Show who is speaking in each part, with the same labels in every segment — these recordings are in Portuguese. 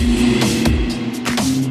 Speaker 1: Thank you.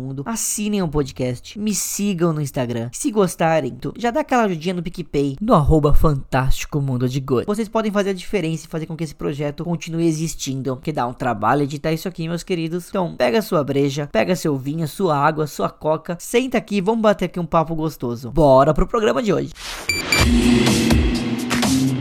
Speaker 1: mundo, assinem o podcast, me sigam no Instagram. Se gostarem, já dá aquela ajudinha no PicPay, no arroba Fantástico Mundo de Good. Vocês podem fazer a diferença e fazer com que esse projeto continue existindo, que dá um trabalho editar isso aqui, meus queridos. Então, pega sua breja, pega seu vinho, sua água, sua coca, senta aqui vamos bater aqui um papo gostoso. Bora pro programa de hoje.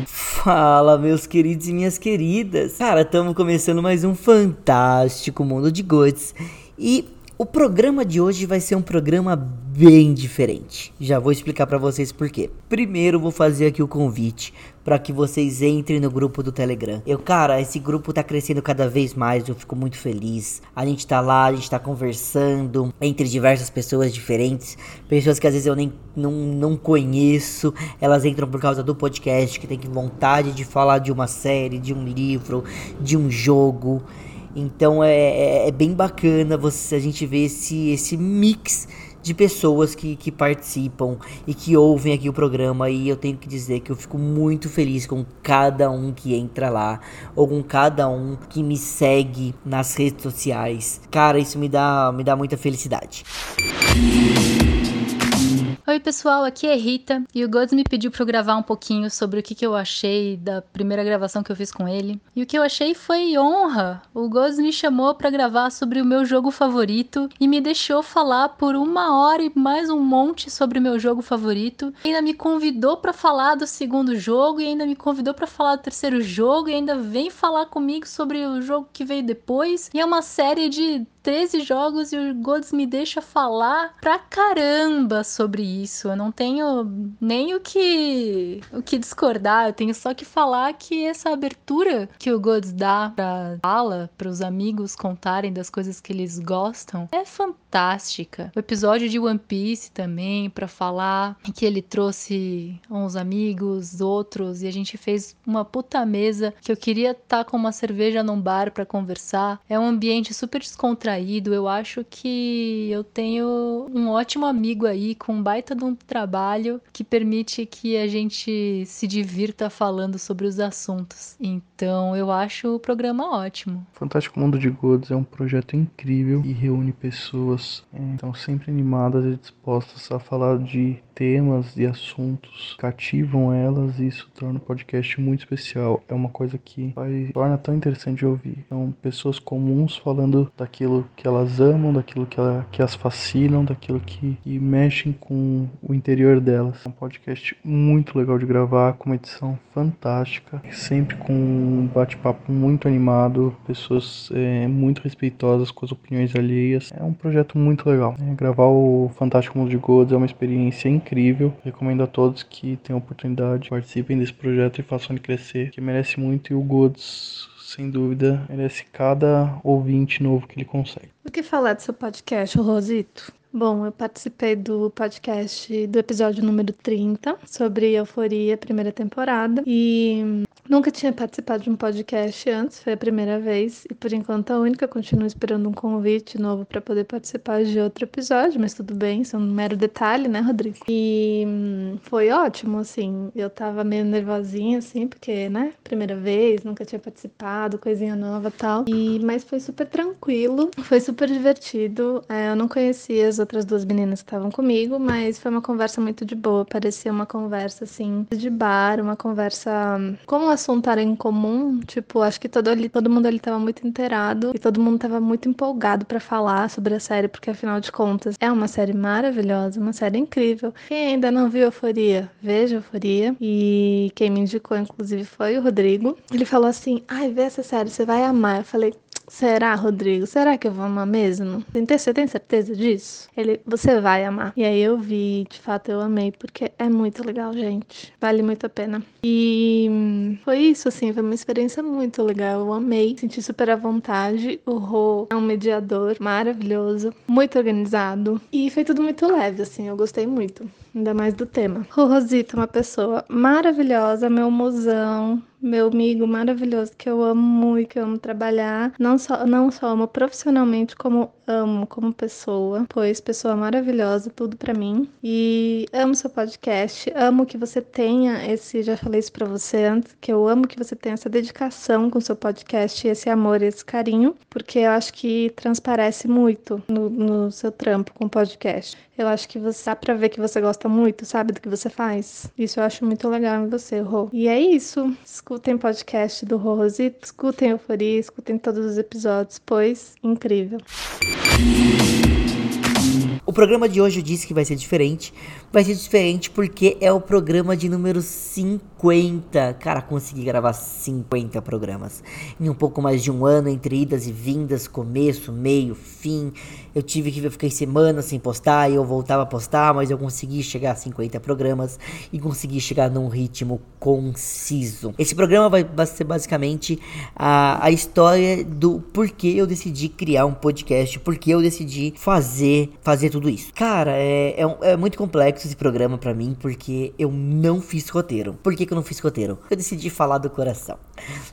Speaker 1: Fala, meus queridos e minhas queridas. Cara, estamos começando mais um fantástico mundo de goods. E o programa de hoje vai ser um programa bem diferente. Já vou explicar para vocês por quê. Primeiro vou fazer aqui o convite para que vocês entrem no grupo do Telegram. Eu, cara, esse grupo tá crescendo cada vez mais, eu fico muito feliz. A gente tá lá, a gente tá conversando entre diversas pessoas diferentes, pessoas que às vezes eu nem não, não conheço. Elas entram por causa do podcast, que tem vontade de falar de uma série, de um livro, de um jogo. Então é, é, é, bem bacana você, a gente ver esse, esse mix de pessoas que, que participam e que ouvem aqui o programa. E eu tenho que dizer que eu fico muito feliz com cada um que entra lá, ou com cada um que me segue nas redes sociais. Cara, isso me dá, me dá muita felicidade.
Speaker 2: Oi, pessoal, aqui é Rita e o Gods me pediu para eu gravar um pouquinho sobre o que, que eu achei da primeira gravação que eu fiz com ele. E o que eu achei foi honra. O Gods me chamou para gravar sobre o meu jogo favorito e me deixou falar por uma hora e mais um monte sobre o meu jogo favorito. E ainda me convidou para falar do segundo jogo e ainda me convidou para falar do terceiro jogo e ainda vem falar comigo sobre o jogo que veio depois. E é uma série de 13 jogos e o Gods me deixa falar pra caramba sobre isso. Eu não tenho nem o que o que discordar, eu tenho só que falar que essa abertura que o Gods dá pra fala, pros amigos contarem das coisas que eles gostam, é fantástica. O episódio de One Piece também, para falar que ele trouxe uns amigos, outros, e a gente fez uma puta mesa que eu queria estar tá com uma cerveja num bar para conversar. É um ambiente super descontraído distraído. Eu acho que eu tenho um ótimo amigo aí com um baita de um trabalho que permite que a gente se divirta falando sobre os assuntos. Então eu acho o programa ótimo.
Speaker 3: Fantástico Mundo de Gods é um projeto incrível e reúne pessoas estão sempre animadas e dispostas a falar de temas e assuntos cativam elas e isso torna o podcast muito especial. É uma coisa que torna tão interessante de ouvir. São pessoas comuns falando daquilo que elas amam, daquilo que, ela, que as fascinam, daquilo que, que mexem com o interior delas. É um podcast muito legal de gravar, com uma edição fantástica, sempre com um bate-papo muito animado, pessoas é, muito respeitosas com as opiniões alheias. É um projeto muito legal. É, gravar o Fantástico Mundo de Gods é uma experiência incrível incrível. Recomendo a todos que tenham oportunidade, participem desse projeto e façam ele crescer, que merece muito e o Gods sem dúvida, merece cada ouvinte novo que ele consegue.
Speaker 4: O que falar do seu podcast, Rosito? Bom, eu participei do podcast do episódio número 30 sobre Euforia, primeira temporada. E Nunca tinha participado de um podcast antes, foi a primeira vez, e por enquanto a única. Continuo esperando um convite novo para poder participar de outro episódio, mas tudo bem, isso é um mero detalhe, né, Rodrigo? E hum, foi ótimo, assim. Eu tava meio nervosinha, assim, porque, né, primeira vez, nunca tinha participado, coisinha nova tal. E, mas foi super tranquilo, foi super divertido. É, eu não conhecia as outras duas meninas que estavam comigo, mas foi uma conversa muito de boa. Parecia uma conversa, assim, de bar, uma conversa hum, como assunto era em comum, tipo, acho que todo, ali, todo mundo ali tava muito inteirado e todo mundo tava muito empolgado para falar sobre a série, porque afinal de contas é uma série maravilhosa, uma série incrível. Quem ainda não viu Euforia, veja Euforia. E quem me indicou, inclusive, foi o Rodrigo. Ele falou assim: ai, vê essa série, você vai amar. Eu falei, Será, Rodrigo? Será que eu vou amar mesmo? Você tem certeza disso? Ele, você vai amar. E aí eu vi, de fato eu amei, porque é muito legal, gente. Vale muito a pena. E foi isso, assim, foi uma experiência muito legal. Eu amei, senti super à vontade. O Rô é um mediador maravilhoso, muito organizado. E foi tudo muito leve, assim, eu gostei muito. Ainda mais do tema. O Rosita é uma pessoa maravilhosa, meu mozão, meu amigo maravilhoso que eu amo muito, que eu amo trabalhar. Não só, não só amo profissionalmente, como amo como pessoa, pois pessoa maravilhosa, tudo para mim. E amo seu podcast, amo que você tenha esse, já falei isso para você antes, que eu amo que você tenha essa dedicação com seu podcast, esse amor, esse carinho, porque eu acho que transparece muito no, no seu trampo com o podcast. Eu acho que você dá pra ver que você gosta muito, sabe, do que você faz. Isso eu acho muito legal em você, Rô. E é isso. Escutem o podcast do Rosito, escutem Euforia, escutem todos os episódios, pois incrível.
Speaker 1: O programa de hoje eu disse que vai ser diferente. Vai ser diferente porque é o programa de número 50. Cara, consegui gravar 50 programas. Em um pouco mais de um ano, entre idas e vindas, começo, meio, fim. Eu tive que ficar semanas sem postar e eu voltava a postar, mas eu consegui chegar a 50 programas e consegui chegar num ritmo conciso. Esse programa vai, vai ser basicamente a, a história do porquê eu decidi criar um podcast, porquê eu decidi fazer, fazer tudo isso. Cara, é, é, é muito complexo esse programa para mim porque eu não fiz roteiro. Por que, que eu não fiz roteiro? Eu decidi falar do coração.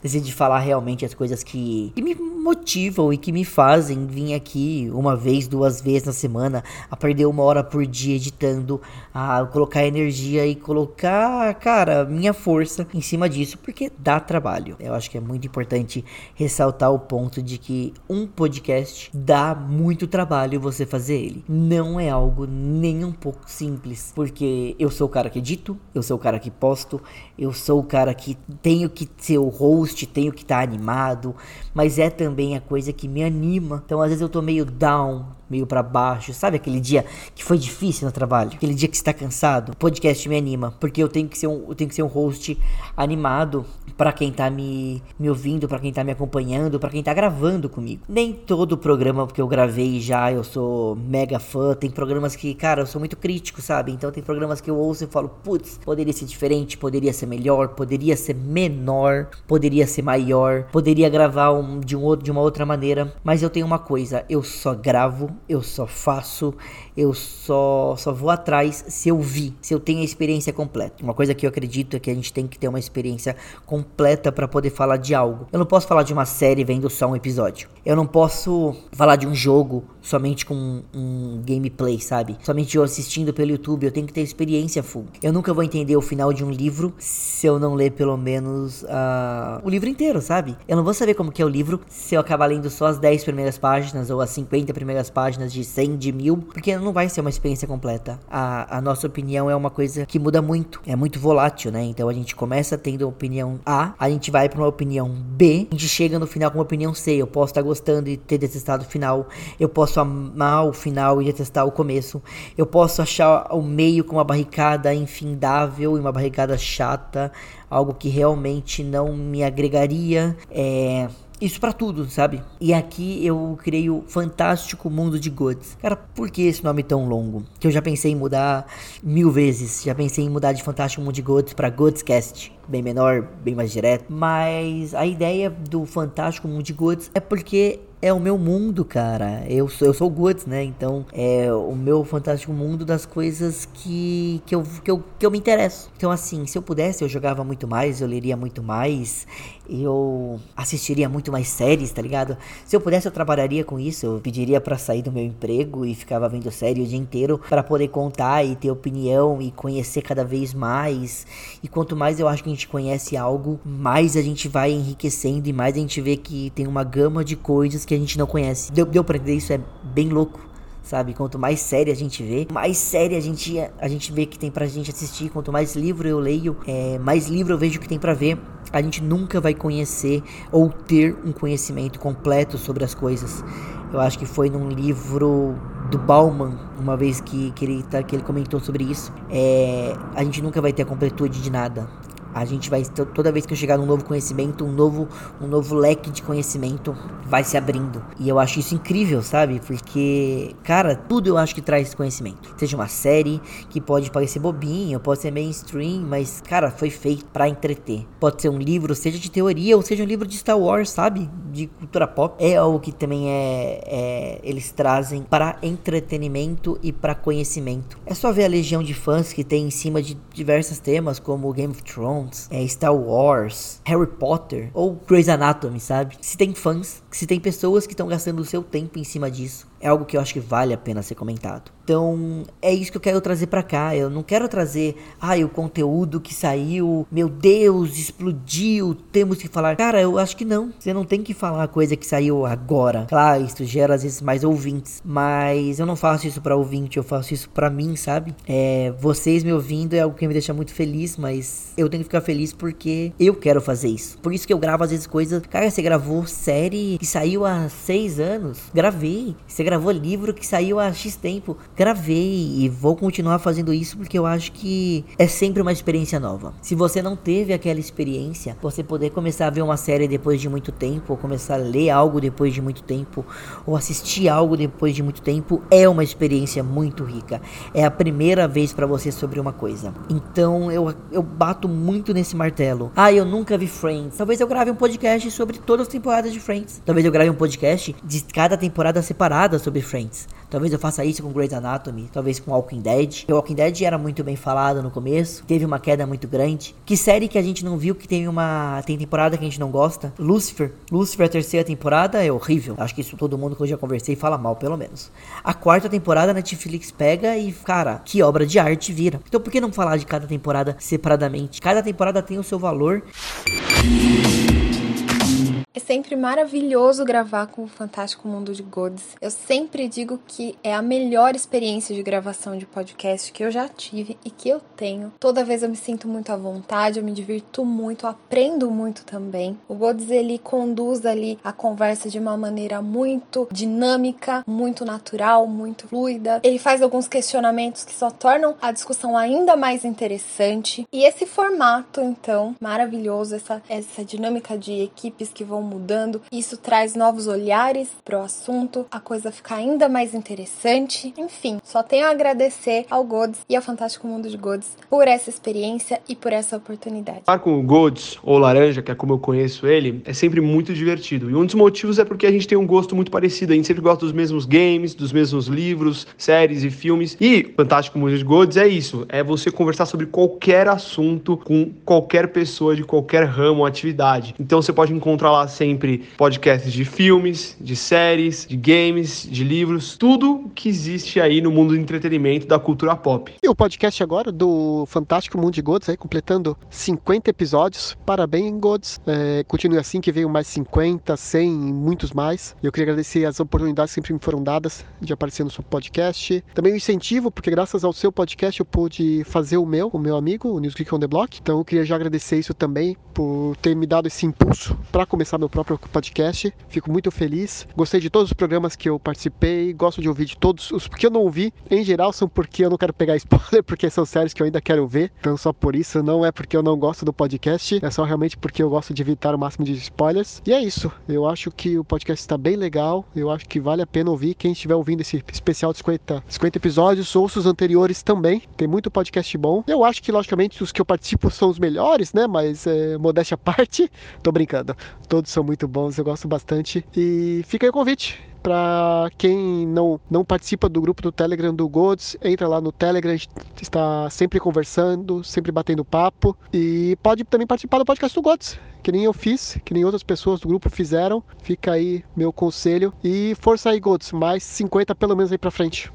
Speaker 1: Decidi falar realmente as coisas que, que me motivam e que me fazem vir aqui uma vez, duas vezes na semana, a perder uma hora por dia editando, a colocar energia e colocar, cara, minha força em cima disso, porque dá trabalho. Eu acho que é muito importante ressaltar o ponto de que um podcast dá muito trabalho você fazer ele. Não é algo nem um pouco simples, porque eu sou o cara que edito, eu sou o cara que posto, eu sou o cara que tenho que ser o host, tenho que estar tá animado, mas é também a coisa que me anima. Então às vezes eu tô meio down, meio para baixo, sabe aquele dia que foi difícil no trabalho, aquele dia que está cansado. O podcast me anima, porque eu tenho que ser um, eu tenho que ser um host animado para quem tá me, me ouvindo, para quem tá me acompanhando, para quem tá gravando comigo. Nem todo programa que eu gravei já eu sou mega fã, tem programas que, cara, eu sou muito crítico, sabe? Então tem programas que eu ouço e falo, putz, poderia ser diferente, poderia ser melhor, poderia ser menor, poderia ser maior, poderia gravar um, de um outro de uma outra maneira, mas eu tenho uma coisa, eu só gravo eu só faço, eu só, só vou atrás se eu vi, se eu tenho a experiência completa. Uma coisa que eu acredito é que a gente tem que ter uma experiência completa para poder falar de algo. Eu não posso falar de uma série vendo só um episódio. Eu não posso falar de um jogo somente com um gameplay, sabe? Somente eu assistindo pelo YouTube, eu tenho que ter experiência full. Eu nunca vou entender o final de um livro se eu não ler pelo menos uh, o livro inteiro, sabe? Eu não vou saber como que é o livro se eu acabar lendo só as 10 primeiras páginas ou as 50 primeiras páginas de 100, de mil, porque não vai ser uma experiência completa. A, a nossa opinião é uma coisa que muda muito, é muito volátil, né? Então a gente começa tendo opinião A, a gente vai para uma opinião B, a gente chega no final com uma opinião C. Eu posso estar gostando e ter detestado o final, eu posso amar o final e detestar o começo. Eu posso achar o meio com uma barricada infindável e uma barricada chata, algo que realmente não me agregaria. É, isso para tudo, sabe? E aqui eu criei o Fantástico Mundo de Gods. Cara, por que esse nome tão longo? Que eu já pensei em mudar mil vezes. Já pensei em mudar de Fantástico Mundo de Gods pra Godscast. Bem menor, bem mais direto. Mas a ideia do Fantástico Mundo de Gods é porque é o meu mundo, cara. Eu sou, eu sou o Goods, né? Então é o meu fantástico mundo das coisas que, que, eu, que, eu, que eu me interesso. Então, assim, se eu pudesse, eu jogava muito mais, eu leria muito mais, eu assistiria muito mais séries, tá ligado? Se eu pudesse, eu trabalharia com isso. Eu pediria para sair do meu emprego e ficava vendo série o dia inteiro para poder contar e ter opinião e conhecer cada vez mais. E quanto mais eu acho que gente conhece algo, mais a gente vai enriquecendo e mais a gente vê que tem uma gama de coisas que a gente não conhece. Deu, deu pra entender isso? É bem louco sabe? Quanto mais série a gente vê, mais série a gente, a gente vê que tem pra gente assistir. Quanto mais livro eu leio, é, mais livro eu vejo que tem pra ver. A gente nunca vai conhecer ou ter um conhecimento completo sobre as coisas. Eu acho que foi num livro do Bauman, uma vez que, que, ele, tá, que ele comentou sobre isso. É, a gente nunca vai ter a completude de nada. A gente vai toda vez que eu chegar num novo conhecimento, um novo um novo leque de conhecimento vai se abrindo. E eu acho isso incrível, sabe? Porque, cara, tudo eu acho que traz conhecimento. Seja uma série que pode parecer bobinho, pode ser mainstream, mas cara, foi feito para entreter. Pode ser um livro, seja de teoria ou seja um livro de Star Wars, sabe? De cultura pop. É algo que também é, é eles trazem para entretenimento e para conhecimento. É só ver a legião de fãs que tem em cima de diversos temas como Game of Thrones Thrones, é, Star Wars, Harry Potter ou Grey's Anatomy, sabe? Se tem fãs, se tem pessoas que estão gastando o seu tempo em cima disso, é algo que eu acho que vale a pena ser comentado. Então, é isso que eu quero trazer para cá. Eu não quero trazer, ai, o conteúdo que saiu, meu Deus, explodiu, temos que falar. Cara, eu acho que não. Você não tem que falar a coisa que saiu agora. Claro, isso gera às vezes mais ouvintes, mas eu não faço isso para ouvinte, eu faço isso para mim, sabe? É, vocês me ouvindo é algo que me deixa muito feliz, mas eu tenho que ficar feliz porque eu quero fazer isso. Por isso que eu gravo às vezes coisas. Cara, você gravou série que saiu há seis anos? Gravei. Você gravou livro que saiu há X tempo? gravei e vou continuar fazendo isso porque eu acho que é sempre uma experiência nova. Se você não teve aquela experiência, você poder começar a ver uma série depois de muito tempo, ou começar a ler algo depois de muito tempo, ou assistir algo depois de muito tempo, é uma experiência muito rica. É a primeira vez para você sobre uma coisa. Então eu, eu bato muito nesse martelo. Ah, eu nunca vi Friends. Talvez eu grave um podcast sobre todas as temporadas de Friends. Talvez eu grave um podcast de cada temporada separada sobre Friends. Talvez eu faça isso com Grey's Anatomy, talvez com Walking Dead. O Walking Dead era muito bem falado no começo, teve uma queda muito grande. Que série que a gente não viu que tem uma tem temporada que a gente não gosta? Lucifer. Lucifer a terceira temporada é horrível. Acho que isso todo mundo que eu já conversei fala mal, pelo menos. A quarta temporada a Netflix pega e, cara, que obra de arte vira. Então por que não falar de cada temporada separadamente? Cada temporada tem o seu valor.
Speaker 5: É sempre maravilhoso gravar com o Fantástico Mundo de Gods. Eu sempre digo que é a melhor experiência de gravação de podcast que eu já tive e que eu tenho. Toda vez eu me sinto muito à vontade, eu me divirto muito, aprendo muito também. O Gods ele conduz ali a conversa de uma maneira muito dinâmica, muito natural, muito fluida. Ele faz alguns questionamentos que só tornam a discussão ainda mais interessante. E esse formato, então, maravilhoso, essa, essa dinâmica de equipes que vão mudando. Isso traz novos olhares para o assunto, a coisa fica ainda mais interessante. Enfim, só tenho a agradecer ao Gods e ao Fantástico Mundo de Gods por essa experiência e por essa oportunidade.
Speaker 6: Estar com o Gods ou Laranja, que é como eu conheço ele, é sempre muito divertido. E um dos motivos é porque a gente tem um gosto muito parecido. A gente sempre gosta dos mesmos games, dos mesmos livros, séries e filmes. E Fantástico Mundo de Gods é isso: é você conversar sobre qualquer assunto com qualquer pessoa de qualquer ramo ou atividade. Então você pode encontrar lá sempre podcasts de filmes, de séries, de games, de livros, tudo que existe aí no mundo do entretenimento da cultura pop.
Speaker 7: E o podcast agora do Fantástico Mundo de Gods, aí completando 50 episódios. Parabéns, Gods. É, continue assim que veio mais 50, 100 e muitos mais. Eu queria agradecer as oportunidades que sempre me foram dadas de aparecer no seu podcast. Também o incentivo, porque graças ao seu podcast eu pude fazer o meu, o meu amigo, o News Geek on the Block. Então eu queria já agradecer isso também por ter me dado esse impulso para começar meu meu próprio podcast. Fico muito feliz. Gostei de todos os programas que eu participei. Gosto de ouvir de todos. Os que eu não ouvi, em geral, são porque eu não quero pegar spoiler, porque são séries que eu ainda quero ver. Então, só por isso, não é porque eu não gosto do podcast, é só realmente porque eu gosto de evitar o máximo de spoilers. E é isso. Eu acho que o podcast está bem legal. Eu acho que vale a pena ouvir. Quem estiver ouvindo esse especial de 50, 50 episódios, ouça os anteriores também. Tem muito podcast bom. Eu acho que, logicamente, os que eu participo são os melhores, né? Mas, é, modéstia à parte, tô brincando. Todos são muito bons, eu gosto bastante. E fica aí o convite para quem não, não participa do grupo do Telegram do Gods, entra lá no Telegram, a gente está sempre conversando, sempre batendo papo e pode também participar do podcast do Gods, que nem eu fiz, que nem outras pessoas do grupo fizeram. Fica aí meu conselho e força aí Gods, mais 50 pelo menos aí para frente.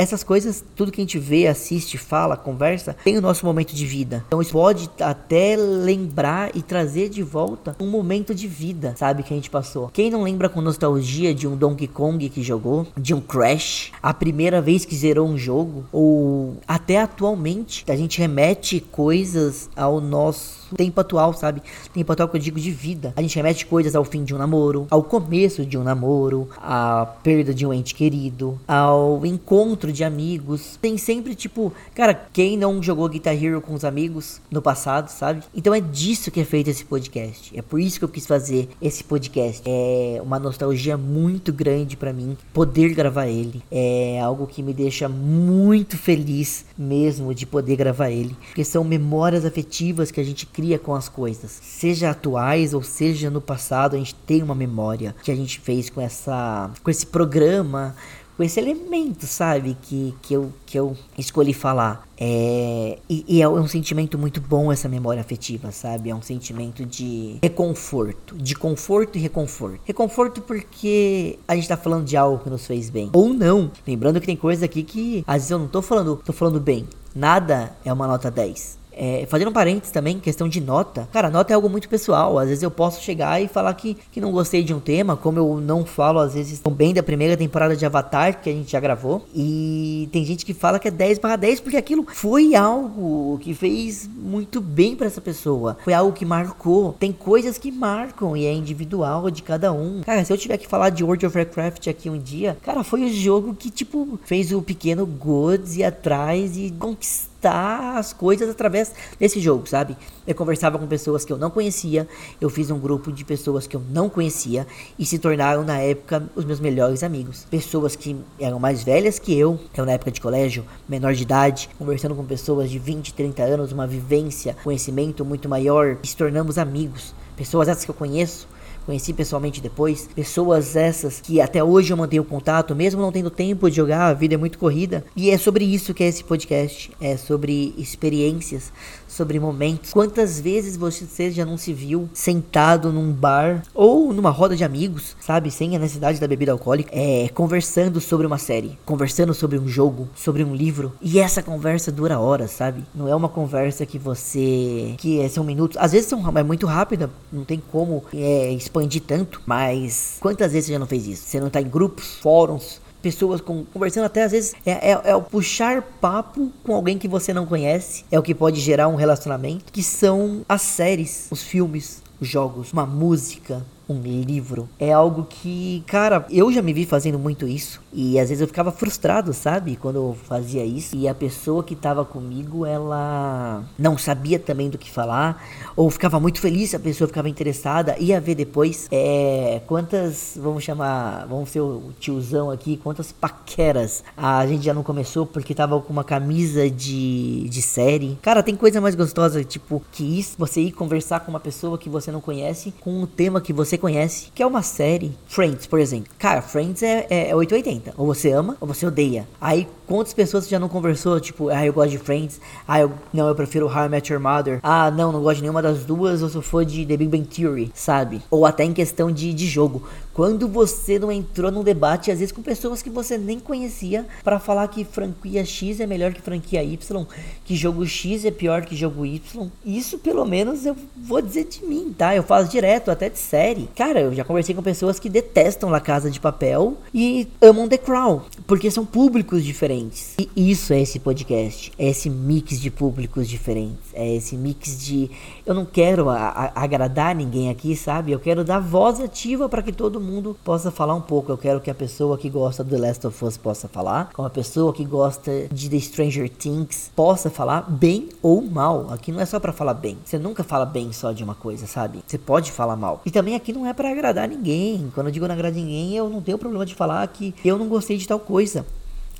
Speaker 1: Essas coisas, tudo que a gente vê, assiste, fala, conversa, tem o nosso momento de vida. Então isso pode até lembrar e trazer de volta um momento de vida, sabe, que a gente passou. Quem não lembra com nostalgia de um Donkey Kong que jogou, de um Crash, a primeira vez que zerou um jogo, ou até atualmente, a gente remete coisas ao nosso tempo atual, sabe? Tempo atual que eu digo de vida. A gente remete coisas ao fim de um namoro, ao começo de um namoro, à perda de um ente querido, ao encontro de amigos. Tem sempre, tipo, cara, quem não jogou Guitar Hero com os amigos no passado, sabe? Então é disso que é feito esse podcast. É por isso que eu quis fazer esse podcast. É uma nostalgia muito grande para mim poder gravar ele. É algo que me deixa muito feliz mesmo de poder gravar ele, porque são memórias afetivas que a gente cria cria com as coisas, seja atuais ou seja no passado, a gente tem uma memória que a gente fez com essa com esse programa, com esse elemento, sabe, que, que, eu, que eu escolhi falar. É, e, e, é um sentimento muito bom essa memória afetiva, sabe? É um sentimento de reconforto, de conforto e reconforto. Reconforto porque a gente tá falando de algo que nos fez bem. Ou não. Lembrando que tem coisa aqui que às vezes eu não tô falando, tô falando bem. Nada é uma nota 10. É, fazendo um parênteses também, questão de nota. Cara, nota é algo muito pessoal. Às vezes eu posso chegar e falar que, que não gostei de um tema, como eu não falo, às vezes, tão bem da primeira temporada de Avatar, que a gente já gravou. E tem gente que fala que é 10 barra 10 porque aquilo foi algo que fez muito bem para essa pessoa. Foi algo que marcou. Tem coisas que marcam e é individual de cada um. Cara, se eu tiver que falar de World of Warcraft aqui um dia, cara, foi o jogo que, tipo, fez o pequeno Gods ir atrás e conquistar conquistar as coisas através desse jogo, sabe? Eu conversava com pessoas que eu não conhecia, eu fiz um grupo de pessoas que eu não conhecia e se tornaram na época os meus melhores amigos. Pessoas que eram mais velhas que eu, eu na época de colégio, menor de idade, conversando com pessoas de 20, 30 anos, uma vivência, conhecimento muito maior, e se tornamos amigos. Pessoas essas que eu conheço conheci pessoalmente depois, pessoas essas que até hoje eu mantenho contato, mesmo não tendo tempo de jogar, a vida é muito corrida. E é sobre isso que é esse podcast, é sobre experiências, sobre momentos. Quantas vezes você já não se viu sentado num bar ou numa roda de amigos, sabe, sem a necessidade da bebida alcoólica, é, conversando sobre uma série, conversando sobre um jogo, sobre um livro, e essa conversa dura horas, sabe? Não é uma conversa que você que é, são minutos, às vezes são é muito rápida, não tem como é, expandir tanto, mas quantas vezes você já não fez isso? Você não tá em grupos, fóruns, pessoas com, conversando até às vezes é, é, é, o puxar papo com alguém que você não conhece. É o que pode gerar um relacionamento que são as séries os filmes os jogos uma música um livro. É algo que, cara, eu já me vi fazendo muito isso. E às vezes eu ficava frustrado, sabe? Quando eu fazia isso. E a pessoa que tava comigo, ela não sabia também do que falar. Ou ficava muito feliz a pessoa ficava interessada. Ia ver depois. É. Quantas. Vamos chamar. Vamos ser o tiozão aqui. Quantas paqueras a gente já não começou porque tava com uma camisa de, de série. Cara, tem coisa mais gostosa, tipo, que isso. Você ir conversar com uma pessoa que você não conhece. Com um tema que você conhece, que é uma série. Friends, por exemplo. Cara, Friends é, é, é 880. Ou você ama, ou você odeia. Aí, quantas pessoas já não conversou? Tipo, ah, eu gosto de Friends. Ah, eu, não, eu prefiro How I Met Your Mother. Ah, não, não gosto de nenhuma das duas. Ou se for de The Big Bang Theory, sabe? Ou até em questão de, de jogo. Quando você não entrou num debate, às vezes com pessoas que você nem conhecia, para falar que franquia X é melhor que franquia Y, que jogo X é pior que jogo Y. Isso, pelo menos, eu vou dizer de mim, tá? Eu faço direto, até de série. Cara, eu já conversei com pessoas que detestam La Casa de Papel e amam The Crown, porque são públicos diferentes. E isso é esse podcast, é esse mix de públicos diferentes, é esse mix de eu não quero a, a, agradar ninguém aqui, sabe? Eu quero dar voz ativa para que todo mundo possa falar um pouco. Eu quero que a pessoa que gosta do The Last of Us possa falar, como a pessoa que gosta de The Stranger Things possa falar bem ou mal. Aqui não é só para falar bem. Você nunca fala bem só de uma coisa, sabe? Você pode falar mal. E também aqui não é para agradar ninguém. Quando eu digo não agradar ninguém, eu não tenho problema de falar que eu não gostei de tal coisa.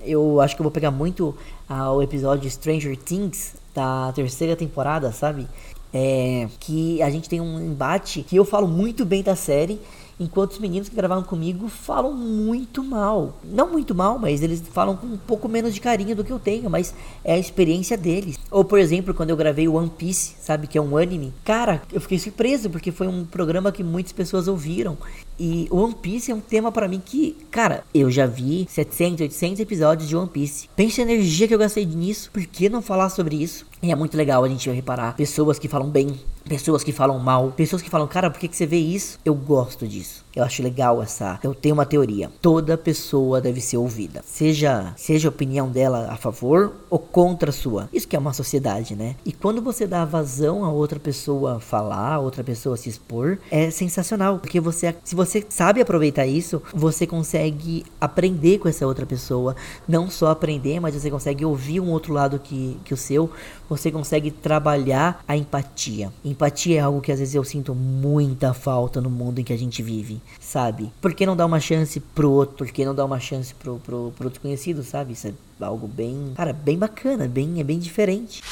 Speaker 1: Eu acho que eu vou pegar muito ah, o episódio Stranger Things da terceira temporada, sabe? É, que a gente tem um embate que eu falo muito bem da série Enquanto os meninos que gravaram comigo falam muito mal. Não muito mal, mas eles falam com um pouco menos de carinho do que eu tenho, mas é a experiência deles. Ou, por exemplo, quando eu gravei One Piece, sabe, que é um anime. Cara, eu fiquei surpreso porque foi um programa que muitas pessoas ouviram. E One Piece é um tema para mim que, cara, eu já vi 700, 800 episódios de One Piece. Pensa a energia que eu gastei nisso. Por que não falar sobre isso? E é muito legal a gente reparar pessoas que falam bem, pessoas que falam mal, pessoas que falam, cara, por que, que você vê isso? Eu gosto disso. Eu acho legal essa. Eu tenho uma teoria. Toda pessoa deve ser ouvida. Seja, seja a opinião dela a favor ou contra a sua. Isso que é uma sociedade, né? E quando você dá vazão a outra pessoa falar, a outra pessoa se expor, é sensacional. Porque você, se você sabe aproveitar isso, você consegue aprender com essa outra pessoa. Não só aprender, mas você consegue ouvir um outro lado que, que o seu você consegue trabalhar a empatia. Empatia é algo que às vezes eu sinto muita falta no mundo em que a gente vive, sabe? Por que não dar uma chance pro outro? Por que não dar uma chance pro, pro, pro desconhecido, sabe? Isso é algo bem, cara, bem bacana, bem, é bem diferente.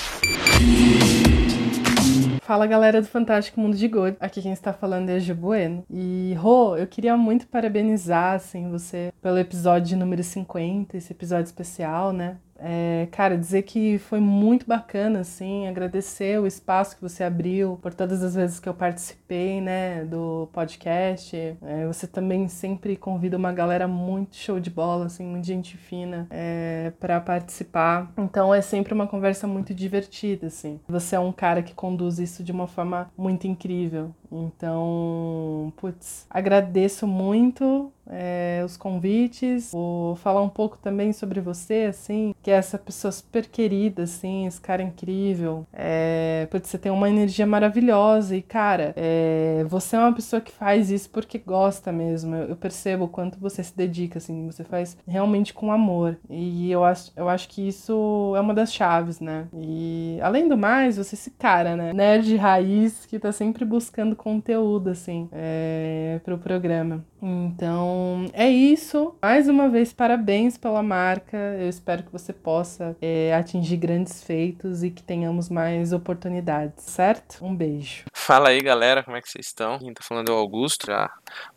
Speaker 8: Fala galera do Fantástico Mundo de God, aqui quem está falando é a Bueno. E Rô, eu queria muito parabenizar assim, você pelo episódio número 50, esse episódio especial, né? É, cara, dizer que foi muito bacana, assim, agradecer o espaço que você abriu por todas as vezes que eu participei, né, do podcast. É, você também sempre convida uma galera muito show de bola, assim, muita gente fina é, para participar. Então é sempre uma conversa muito divertida, assim. Você é um cara que conduz isso de uma forma muito incrível. Então, putz, agradeço muito é, os convites, vou falar um pouco também sobre você, assim, que é essa pessoa super querida, assim, esse cara incrível. É, putz, você tem uma energia maravilhosa e, cara, é, você é uma pessoa que faz isso porque gosta mesmo. Eu, eu percebo o quanto você se dedica, assim, você faz realmente com amor. E eu acho, eu acho que isso é uma das chaves, né? E, além do mais, você é esse cara, né? Nerd raiz que tá sempre buscando conteúdo, assim, é, pro programa. Então, é isso. Mais uma vez, parabéns pela marca. Eu espero que você possa é, atingir grandes feitos e que tenhamos mais oportunidades, certo? Um beijo.
Speaker 9: Fala aí, galera, como é que vocês estão? Quem tá falando é o Augusto. Já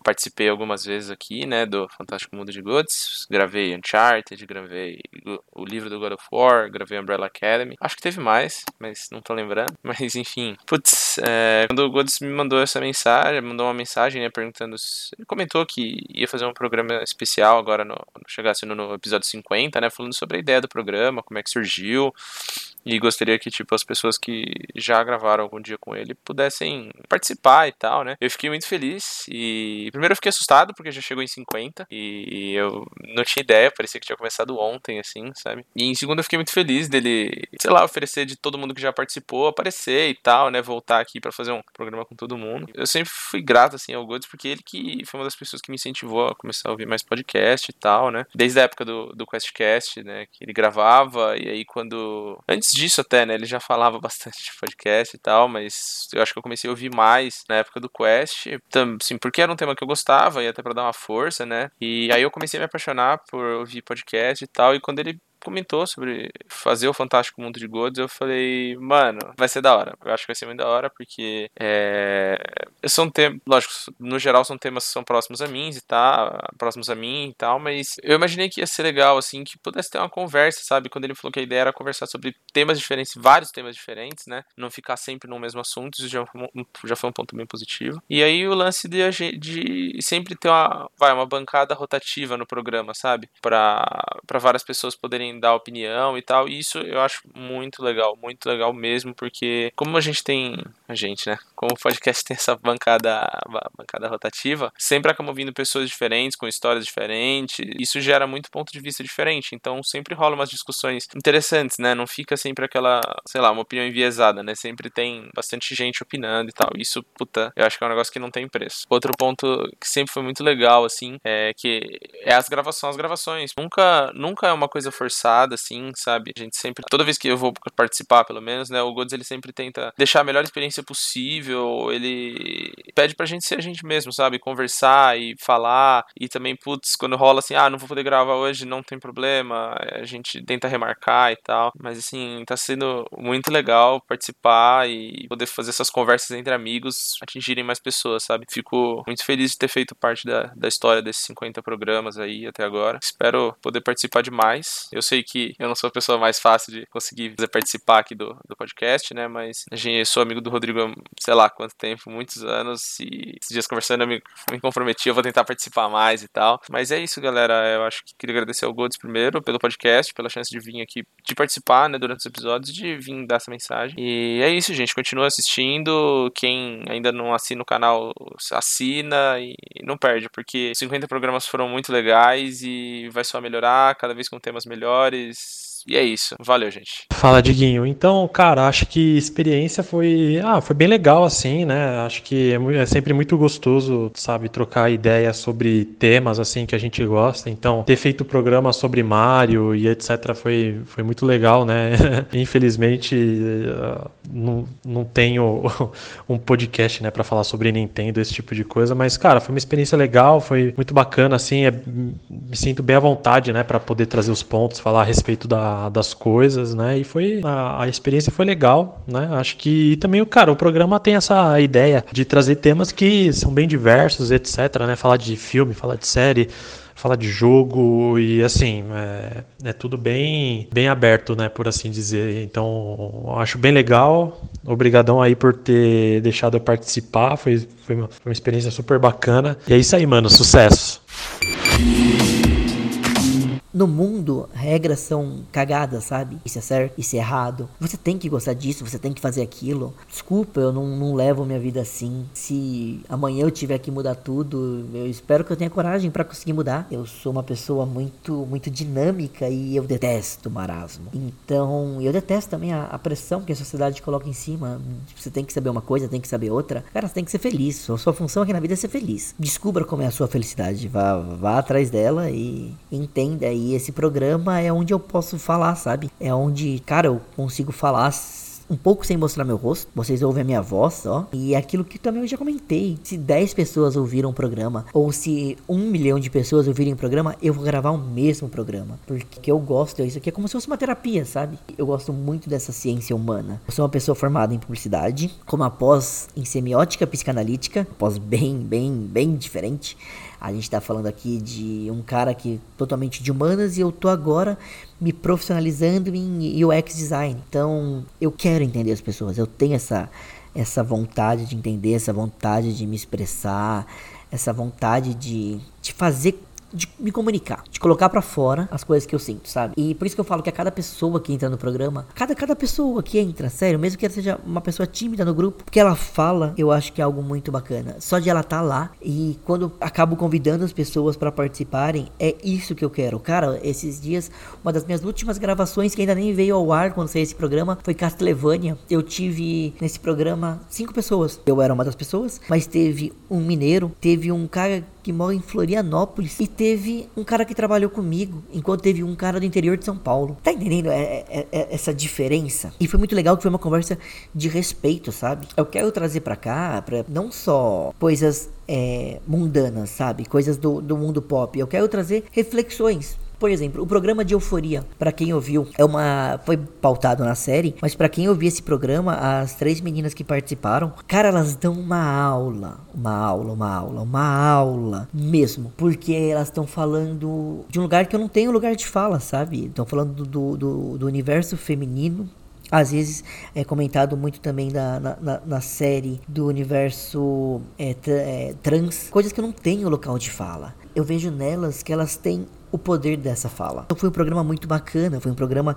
Speaker 9: participei algumas vezes aqui, né, do Fantástico Mundo de Goods. Gravei Uncharted, gravei o livro do God of War, gravei Umbrella Academy. Acho que teve mais, mas não tô lembrando. Mas enfim, putz, é, quando o Goods me mandou essa mensagem, mandou uma mensagem, né, perguntando se. Ele comentou que ia fazer um programa especial agora, no, chegasse no, no episódio 50, né, falando sobre a ideia do programa, como é que surgiu. E gostaria que, tipo, as pessoas que já gravaram algum dia com ele pudessem participar e tal, né? Eu fiquei muito feliz e primeiro eu fiquei assustado porque já chegou em 50 e eu não tinha ideia, parecia que tinha começado ontem, assim, sabe? E em segundo eu fiquei muito feliz dele, sei lá, oferecer de todo mundo que já participou, aparecer e tal, né? Voltar aqui para fazer um programa com todo mundo. Eu sempre fui grato, assim, ao Goods porque ele que foi uma das pessoas que me incentivou a começar a ouvir mais podcast e tal, né? Desde a época do, do QuestCast, né? Que ele gravava e aí quando... Antes disso até, né? Ele já falava bastante de podcast e tal, mas eu acho que eu comecei a ouvir mais na época do Quest. Então, assim, porque era um tema que eu gostava e até para dar uma força, né? E aí eu comecei a me apaixonar por ouvir podcast e tal. E quando ele comentou sobre fazer o Fantástico Mundo de Gods, eu falei, mano, vai ser da hora. Eu acho que vai ser muito da hora, porque é, são temas, lógico, no geral são temas que são próximos a mim e tá, próximos a mim e tal, mas eu imaginei que ia ser legal, assim, que pudesse ter uma conversa, sabe? Quando ele falou que a ideia era conversar sobre temas diferentes, vários temas diferentes, né? Não ficar sempre no mesmo assunto, isso já, já foi um ponto bem positivo. E aí o lance de, de sempre ter uma, vai, uma bancada rotativa no programa, sabe? Para várias pessoas poderem dar opinião e tal. E isso eu acho muito legal, muito legal mesmo, porque como a gente tem. A gente, né? Como o podcast tem essa bancada, bancada rotativa, sempre acabam vindo pessoas diferentes, com histórias diferentes. Isso gera muito ponto de vista diferente. Então sempre rola umas discussões interessantes, né? Não fica sempre aquela, sei lá, uma opinião enviesada, né? Sempre tem bastante gente opinando e tal. Isso, puta, eu acho que é um negócio que não tem preço. Outro ponto que sempre foi muito legal, assim, é que é as gravações, as gravações. Nunca, nunca é uma coisa forçada conversada, assim, sabe? A gente sempre, toda vez que eu vou participar, pelo menos, né, o Gods ele sempre tenta deixar a melhor experiência possível, ele pede pra gente ser a gente mesmo, sabe? Conversar e falar, e também, putz, quando rola assim, ah, não vou poder gravar hoje, não tem problema, a gente tenta remarcar e tal, mas assim, tá sendo muito legal participar e poder fazer essas conversas entre amigos atingirem mais pessoas, sabe? Fico muito feliz de ter feito parte da, da história desses 50 programas aí até agora. Espero poder participar de mais. Eu sei que eu não sou a pessoa mais fácil de conseguir participar aqui do, do podcast, né? Mas eu sou amigo do Rodrigo há sei lá quanto tempo, muitos anos, e esses dias conversando eu me, me comprometi, eu vou tentar participar mais e tal. Mas é isso, galera. Eu acho que queria agradecer ao Golds primeiro pelo podcast, pela chance de vir aqui, de participar, né, durante os episódios, de vir dar essa mensagem. E é isso, gente. Continua assistindo. Quem ainda não assina o canal, assina e não perde, porque 50 programas foram muito legais e vai só melhorar, cada vez com temas melhores maiores e é isso. Valeu, gente.
Speaker 10: Fala, Diguinho. Então, cara, acho que experiência foi, ah, foi bem legal assim, né? Acho que é, é sempre muito gostoso, sabe, trocar ideias sobre temas assim que a gente gosta. Então, ter feito programa sobre Mario e etc foi, foi muito legal, né? Infelizmente, uh, não, não tenho um podcast, né, para falar sobre Nintendo, esse tipo de coisa, mas cara, foi uma experiência legal, foi muito bacana assim, é, me sinto bem à vontade, né, para poder trazer os pontos, falar a respeito da das coisas, né? E foi a, a, experiência foi legal, né? Acho que também o cara, o programa tem essa ideia de trazer temas que são bem diversos, etc, né? Falar de filme, falar de série, falar de jogo e assim é, é, tudo bem bem aberto né? Por assim dizer. Então acho bem legal. Obrigadão aí por ter deixado eu participar. Foi, foi uma, foi uma experiência super bacana. E é isso aí mano. Sucesso
Speaker 1: no mundo, regras são cagadas, sabe? Isso é certo, isso é errado. Você tem que gostar disso, você tem que fazer aquilo. Desculpa, eu não, não levo minha vida assim. Se amanhã eu tiver que mudar tudo, eu espero que eu tenha coragem para conseguir mudar. Eu sou uma pessoa muito, muito dinâmica e eu detesto marasmo. Então, eu detesto também a, a pressão que a sociedade coloca em cima. Você tem que saber uma coisa, tem que saber outra. Cara, você tem que ser feliz. A sua função aqui na vida é ser feliz. Descubra como é a sua felicidade. Vá, vá atrás dela e entenda aí e esse programa é onde eu posso falar, sabe? É onde, cara, eu consigo falar um pouco sem mostrar meu rosto. Vocês ouvem a minha voz, ó. E é aquilo que também eu já comentei. Se 10 pessoas ouviram o programa, ou se um milhão de pessoas ouvirem o programa, eu vou gravar o mesmo programa. Porque eu gosto, isso aqui é como se fosse uma terapia, sabe? Eu gosto muito dessa ciência humana. Eu sou uma pessoa formada em publicidade, com uma pós em semiótica psicanalítica, pós bem, bem, bem diferente. A gente está falando aqui de um cara que totalmente de humanas e eu tô agora me profissionalizando em UX design. Então, eu quero entender as pessoas. Eu tenho essa essa vontade de entender, essa vontade de me expressar, essa vontade de, de fazer de me comunicar, de colocar para fora as coisas que eu sinto, sabe? E por isso que eu falo que a cada pessoa que entra no programa, cada, cada pessoa que entra, sério, mesmo que ela seja uma pessoa tímida no grupo, que ela fala, eu acho que é algo muito bacana. Só de ela estar tá lá e quando acabo convidando as pessoas para participarem, é isso que eu quero. Cara, esses dias, uma das minhas últimas gravações que ainda nem veio ao ar quando saiu esse programa foi Castlevania. Eu tive nesse programa cinco pessoas. Eu era uma das pessoas, mas teve um mineiro, teve um cara que mora em Florianópolis e teve um cara que trabalhou comigo, enquanto teve um cara do interior de São Paulo. Tá entendendo é, é, é essa diferença? E foi muito legal que foi uma conversa de respeito, sabe? Eu quero trazer para cá, pra não só coisas mundanas, sabe? Coisas do, do mundo pop. Eu quero trazer reflexões por exemplo, o programa de Euforia, para quem ouviu, é uma foi pautado na série, mas para quem ouviu esse programa, as três meninas que participaram, cara, elas dão uma aula, uma aula, uma aula, uma aula mesmo, porque elas estão falando de um lugar que eu não tenho lugar de fala, sabe? Estão falando do, do, do universo feminino às vezes é comentado muito também na, na, na série do universo é, é, trans, coisas que eu não tenho local de fala. Eu vejo nelas que elas têm o poder dessa fala. Então foi um programa muito bacana, foi um programa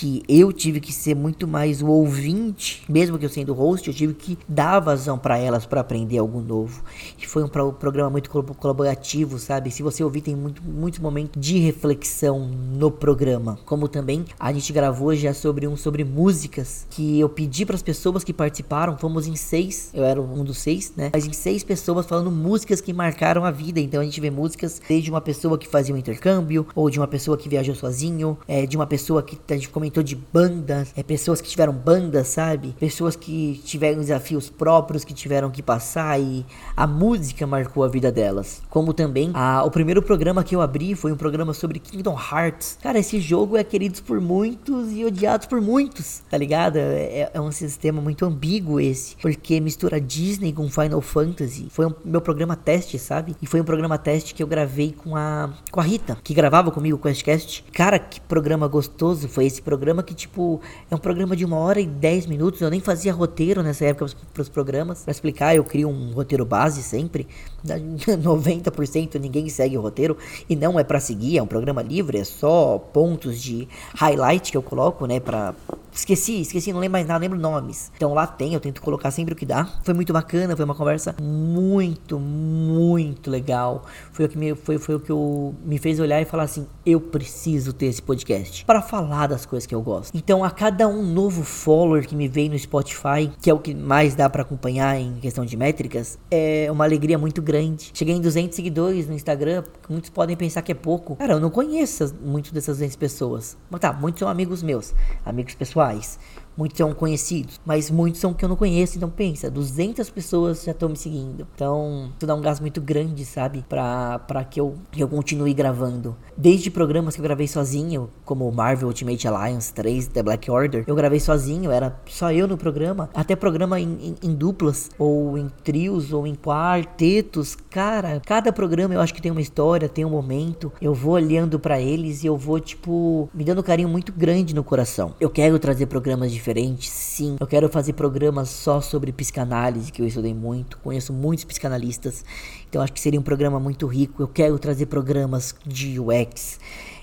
Speaker 1: que eu tive que ser muito mais o ouvinte, mesmo que eu sendo host, eu tive que dar vazão para elas para aprender algo novo. E foi um, programa muito colaborativo, sabe? Se você ouvir, tem muito, muitos momentos de reflexão no programa. Como também a gente gravou já sobre um sobre músicas que eu pedi para as pessoas que participaram, fomos em seis, eu era um dos seis, né? Mas em seis pessoas falando músicas que marcaram a vida. Então a gente vê músicas desde uma pessoa que fazia um intercâmbio, ou de uma pessoa que viajou sozinho, é, de uma pessoa que a gente comentou de bandas, é, pessoas que tiveram bandas, sabe? Pessoas que tiveram desafios próprios, que tiveram que passar e a música marcou a vida delas. Como também a, o primeiro programa que eu abri foi um programa sobre Kingdom Hearts. Cara, esse jogo é querido por muitos e odiado por muitos, tá ligado? É, é um sistema muito ambíguo esse, porque mistura Disney com Final Fantasy. Foi um meu programa teste, sabe? E foi um programa teste que eu gravei com a com a Rita, que gravava comigo o Questcast. Cara, que programa gostoso foi esse programa que tipo é um programa de uma hora e dez minutos. Eu nem fazia roteiro nessa época para os programas para explicar. Eu crio um roteiro base sempre. 90% ninguém segue o roteiro e não é para seguir. É um programa livre, é só pontos de highlight que eu coloco, né, para Esqueci, esqueci, não lembro mais nada, lembro nomes. Então lá tem, eu tento colocar sempre o que dá. Foi muito bacana, foi uma conversa muito, muito legal. Foi o que me, foi, foi o que eu, me fez olhar e falar assim: eu preciso ter esse podcast para falar das coisas que eu gosto. Então, a cada um novo follower que me veio no Spotify, que é o que mais dá para acompanhar em questão de métricas, é uma alegria muito grande. Cheguei em 200 seguidores no Instagram, muitos podem pensar que é pouco. Cara, eu não conheço muito dessas 200 pessoas. Mas tá, muitos são amigos meus, amigos pessoais. Muitos são conhecidos, mas muitos são que eu não conheço. Então pensa, 200 pessoas já estão me seguindo. Então isso dá um gasto muito grande, sabe? Pra que, eu, que eu continue gravando. Desde programas que eu gravei sozinho, como Marvel Ultimate Alliance 3, The Black Order, eu gravei sozinho, era só eu no programa. Até programa em, em, em duplas, ou em trios, ou em quartetos. Cara, cada programa eu acho que tem uma história, tem um momento. Eu vou olhando para eles e eu vou, tipo, me dando um carinho muito grande no coração. Eu quero trazer programas diferentes diferente, sim. Eu quero fazer programas só sobre psicanálise, que eu estudei muito, conheço muitos psicanalistas, então acho que seria um programa muito rico. Eu quero trazer programas de UX.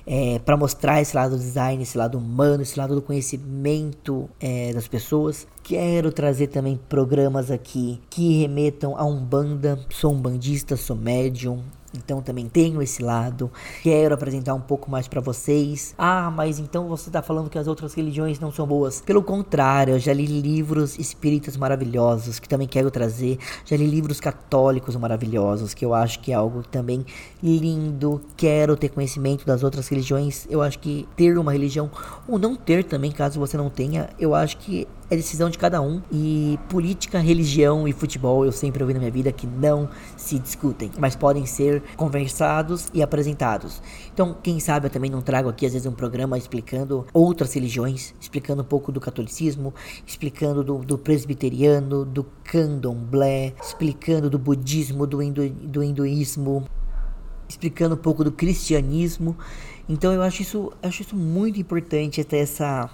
Speaker 1: É, para mostrar esse lado do design, esse lado humano, esse lado do conhecimento é, das pessoas. Quero trazer também programas aqui que remetam a um banda. Sou um bandista, sou médium, então também tenho esse lado. Quero apresentar um pouco mais para vocês. Ah, mas então você tá falando que as outras religiões não são boas? Pelo contrário, eu já li livros espíritas maravilhosos que também quero trazer. Já li livros católicos maravilhosos que eu acho que é algo também lindo. Quero ter conhecimento das outras religiões. Eu acho que ter uma religião ou não ter também, caso você não tenha, eu acho que é decisão de cada um. E política, religião e futebol eu sempre ouvi na minha vida que não se discutem, mas podem ser conversados e apresentados. Então, quem sabe eu também não trago aqui às vezes um programa explicando outras religiões, explicando um pouco do catolicismo, explicando do, do presbiteriano, do candomblé, explicando do budismo, do, hindu, do hinduísmo, explicando um pouco do cristianismo. Então eu acho isso, acho isso muito importante até essa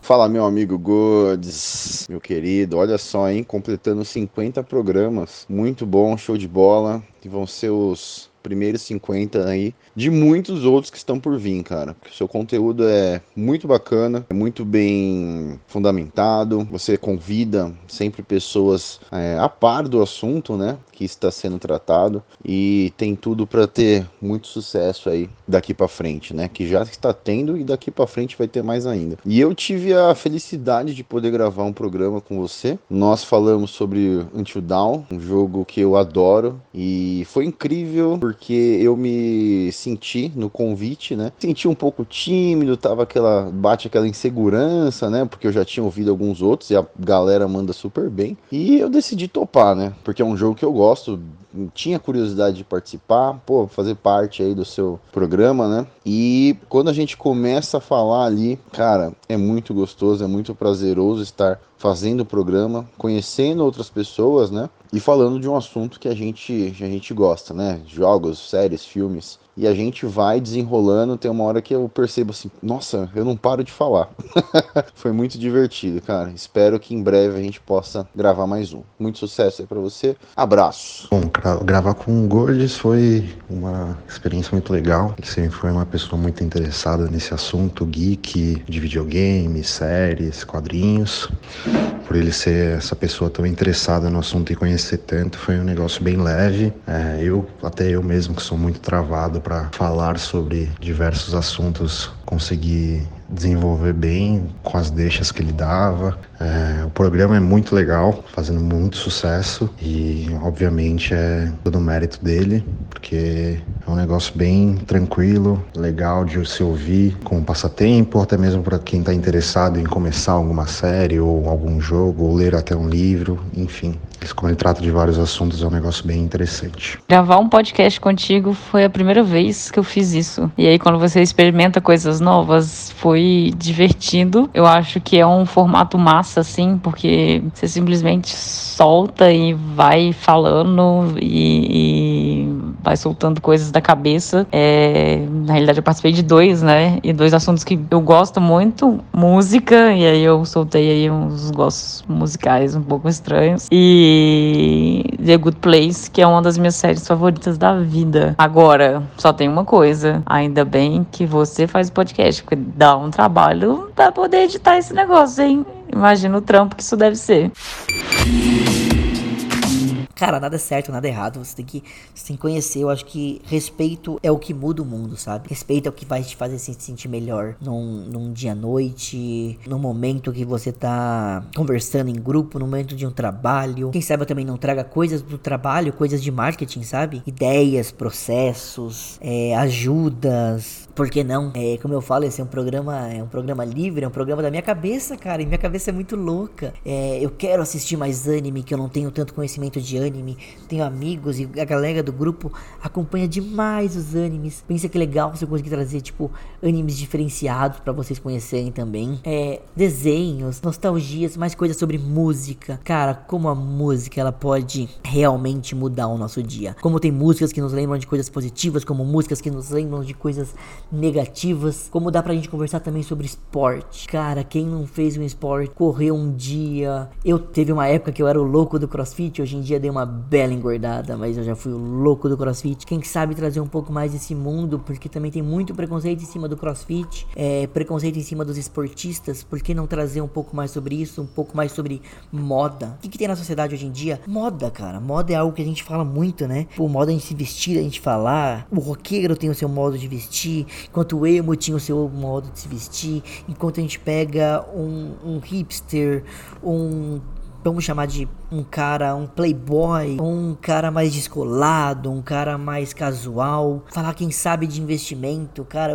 Speaker 11: Fala, meu amigo Goods, meu querido. Olha só, hein? Completando 50 programas. Muito bom, show de bola. E vão ser os primeiros 50 aí, de muitos outros que estão por vir, cara. Porque o seu conteúdo é muito bacana, é muito bem fundamentado. Você convida sempre pessoas é, a par do assunto, né? Que está sendo tratado e tem tudo para ter muito sucesso aí daqui para frente, né? Que já está tendo e daqui para frente vai ter mais ainda. E eu tive a felicidade de poder gravar um programa com você. Nós falamos sobre Until Dawn, um jogo que eu adoro e foi incrível porque eu me senti no convite, né? Senti um pouco tímido, tava aquela bate aquela insegurança, né? Porque eu já tinha ouvido alguns outros e a galera manda super bem. E eu decidi topar, né? Porque é um jogo que eu gosto, tinha curiosidade de participar, pô, fazer parte aí do seu programa, né? E quando a gente começa a falar ali, cara, é muito gostoso, é muito prazeroso estar fazendo o programa, conhecendo outras pessoas, né? E falando de um assunto que a gente, a gente gosta, né? Jogos, séries, filmes e a gente vai desenrolando. Tem uma hora que eu percebo assim: nossa, eu não paro de falar. foi muito divertido, cara. Espero que em breve a gente possa gravar mais um. Muito sucesso aí pra você. Abraço.
Speaker 12: Bom, gravar com o Gordes foi uma experiência muito legal. Ele sempre foi uma pessoa muito interessada nesse assunto geek de videogames, séries, quadrinhos. Por ele ser essa pessoa tão interessada no assunto e conhecer tanto, foi um negócio bem leve. É, eu, até eu mesmo, que sou muito travado para falar sobre diversos assuntos, consegui desenvolver bem com as deixas que ele dava. É, o programa é muito legal, fazendo muito sucesso e, obviamente, é todo o mérito dele, porque é um negócio bem tranquilo, legal de se ouvir como passatempo, até mesmo para quem está interessado em começar alguma série ou algum jogo, ou ler até um livro, enfim. Como ele trata de vários assuntos, é um negócio bem interessante.
Speaker 13: Gravar um podcast contigo foi a primeira vez que eu fiz isso. E aí, quando você experimenta coisas novas, foi divertido. Eu acho que é um formato massa, assim, porque você simplesmente solta e vai falando e, e vai soltando coisas da cabeça. É, na realidade, eu participei de dois, né? E dois assuntos que eu gosto muito: música, e aí eu soltei aí uns gostos musicais um pouco estranhos. E The Good Place, que é uma das minhas séries favoritas da vida. Agora, só tem uma coisa: ainda bem que você faz podcast, porque dá um trabalho pra poder editar esse negócio, hein? Imagina o trampo que isso deve ser.
Speaker 1: Cara, nada é certo, nada é errado. Você tem que, que conhecer. Eu acho que respeito é o que muda o mundo, sabe? Respeito é o que vai te fazer se sentir melhor num, num dia à noite, num momento que você tá conversando em grupo, no momento de um trabalho. Quem sabe eu também não traga coisas do trabalho, coisas de marketing, sabe? Ideias, processos, é, ajudas. Por que não? É, como eu falo, esse é um programa, é um programa livre, é um programa da minha cabeça, cara. E minha cabeça é muito louca. É, eu quero assistir mais anime, que eu não tenho tanto conhecimento de anime anime, tenho amigos e a galera do grupo acompanha demais os animes. Pensa que legal se eu conseguir trazer, tipo, animes diferenciados para vocês conhecerem também. É, desenhos, nostalgias, mais coisas sobre música. Cara, como a música ela pode realmente mudar o nosso dia. Como tem músicas que nos lembram de coisas positivas, como músicas que nos lembram de coisas negativas. Como dá pra gente conversar também sobre esporte. Cara, quem não fez um esporte, correu um dia. Eu teve uma época que eu era o louco do CrossFit, hoje em dia dei uma bela engordada, mas eu já fui o louco do crossfit. Quem sabe trazer um pouco mais desse mundo, porque também tem muito preconceito em cima do crossfit, é, preconceito em cima dos esportistas. Por que não trazer um pouco mais sobre isso, um pouco mais sobre moda? O que, que tem na sociedade hoje em dia? Moda, cara. Moda é algo que a gente fala muito, né? O modo a gente se vestir, a gente falar. O roqueiro tem o seu modo de vestir, enquanto o emo tinha o seu modo de se vestir, enquanto a gente pega um, um hipster, um vamos chamar de um cara, um playboy, um cara mais descolado, um cara mais casual, falar quem sabe de investimento, cara,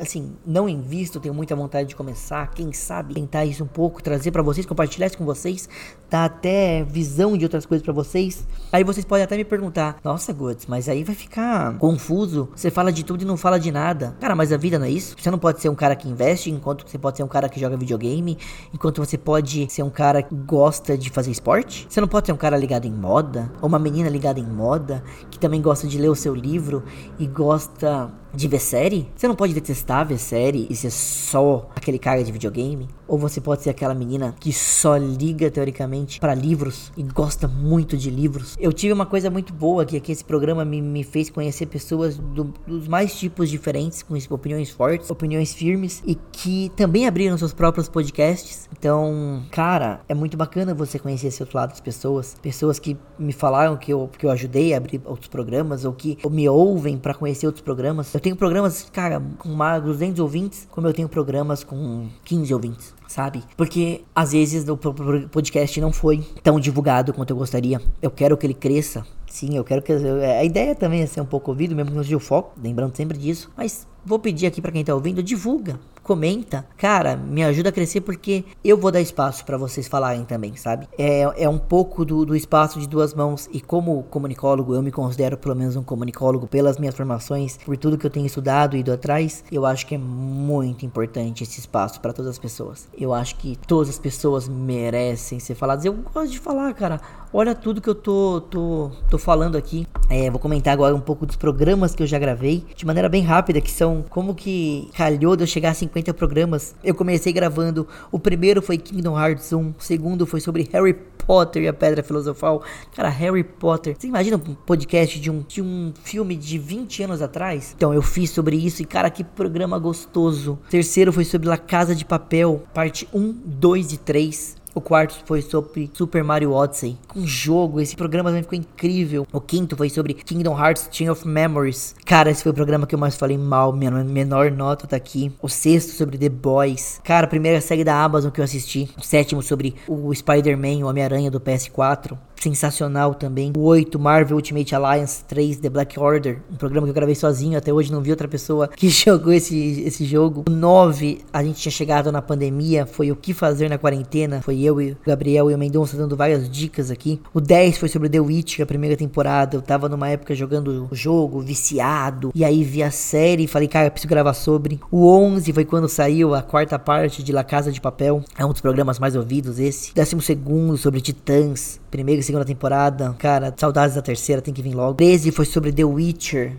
Speaker 1: assim, não invisto, tenho muita vontade de começar, quem sabe tentar isso um pouco, trazer para vocês, compartilhar isso com vocês, dar até visão de outras coisas para vocês. Aí vocês podem até me perguntar: "Nossa, Guts, mas aí vai ficar confuso. Você fala de tudo e não fala de nada". Cara, mas a vida não é isso? Você não pode ser um cara que investe, enquanto você pode ser um cara que joga videogame, enquanto você pode ser um cara que gosta de fazer esporte? Você não pode ser um cara ligado em moda, ou uma menina ligada em moda, que também gosta de ler o seu livro e gosta de ver série? Você não pode detestar ver série e ser só aquele cara de videogame? Ou você pode ser aquela menina que só liga teoricamente para livros e gosta muito de livros? Eu tive uma coisa muito boa que aqui esse programa me, me fez conhecer pessoas do, dos mais tipos diferentes, com opiniões fortes, opiniões firmes e que também abriram seus próprios podcasts. Então, cara, é muito bacana você conhecer esse outro lado das pessoas, pessoas que me falaram que eu, que eu ajudei a abrir outros programas ou que me ouvem para conhecer outros programas. Eu tenho programas, cara, com mais 200 ouvintes, como eu tenho programas com 15 ouvintes sabe? Porque às vezes o podcast não foi tão divulgado quanto eu gostaria. Eu quero que ele cresça. Sim, eu quero que. A ideia também é ser um pouco ouvido, mesmo que não seja o foco, lembrando sempre disso. Mas vou pedir aqui para quem tá ouvindo, divulga comenta, cara, me ajuda a crescer porque eu vou dar espaço para vocês falarem também, sabe? É, é um pouco do, do espaço de duas mãos e como comunicólogo, eu me considero pelo menos um comunicólogo pelas minhas formações, por tudo que eu tenho estudado e ido atrás, eu acho que é muito importante esse espaço para todas as pessoas. Eu acho que todas as pessoas merecem ser faladas. Eu gosto de falar, cara. Olha tudo que eu tô, tô, tô falando aqui. É, vou comentar agora um pouco dos programas que eu já gravei, de maneira bem rápida, que são como que calhou de eu chegar a 50 programas. Eu comecei gravando, o primeiro foi Kingdom Hearts 1, o segundo foi sobre Harry Potter e a Pedra Filosofal. Cara, Harry Potter. Você imagina um podcast de um, de um filme de 20 anos atrás? Então, eu fiz sobre isso e, cara, que programa gostoso. O terceiro foi sobre La Casa de Papel, parte 1, 2 e 3. O quarto foi sobre Super Mario Odyssey. Um jogo, esse programa também ficou incrível. O quinto foi sobre Kingdom Hearts Chain of Memories. Cara, esse foi o programa que eu mais falei mal, minha menor nota tá aqui. O sexto sobre The Boys. Cara, a primeira série da Amazon que eu assisti. O sétimo sobre o Spider-Man, o Homem-Aranha do PS4 sensacional também. O 8, Marvel Ultimate Alliance 3, The Black Order, um programa que eu gravei sozinho, até hoje não vi outra pessoa que jogou esse, esse jogo. O 9, a gente tinha chegado na pandemia, foi o que fazer na quarentena, foi eu e o Gabriel e o Mendonça dando várias dicas aqui. O 10 foi sobre The Witcher, a primeira temporada, eu tava numa época jogando o jogo, viciado, e aí vi a série e falei, cara, preciso gravar sobre. O 11 foi quando saiu a quarta parte de La Casa de Papel, é um dos programas mais ouvidos esse. Décimo segundo sobre Titãs, primeira e segunda temporada. Cara, saudades da terceira, tem que vir logo. 13 foi sobre The Witcher.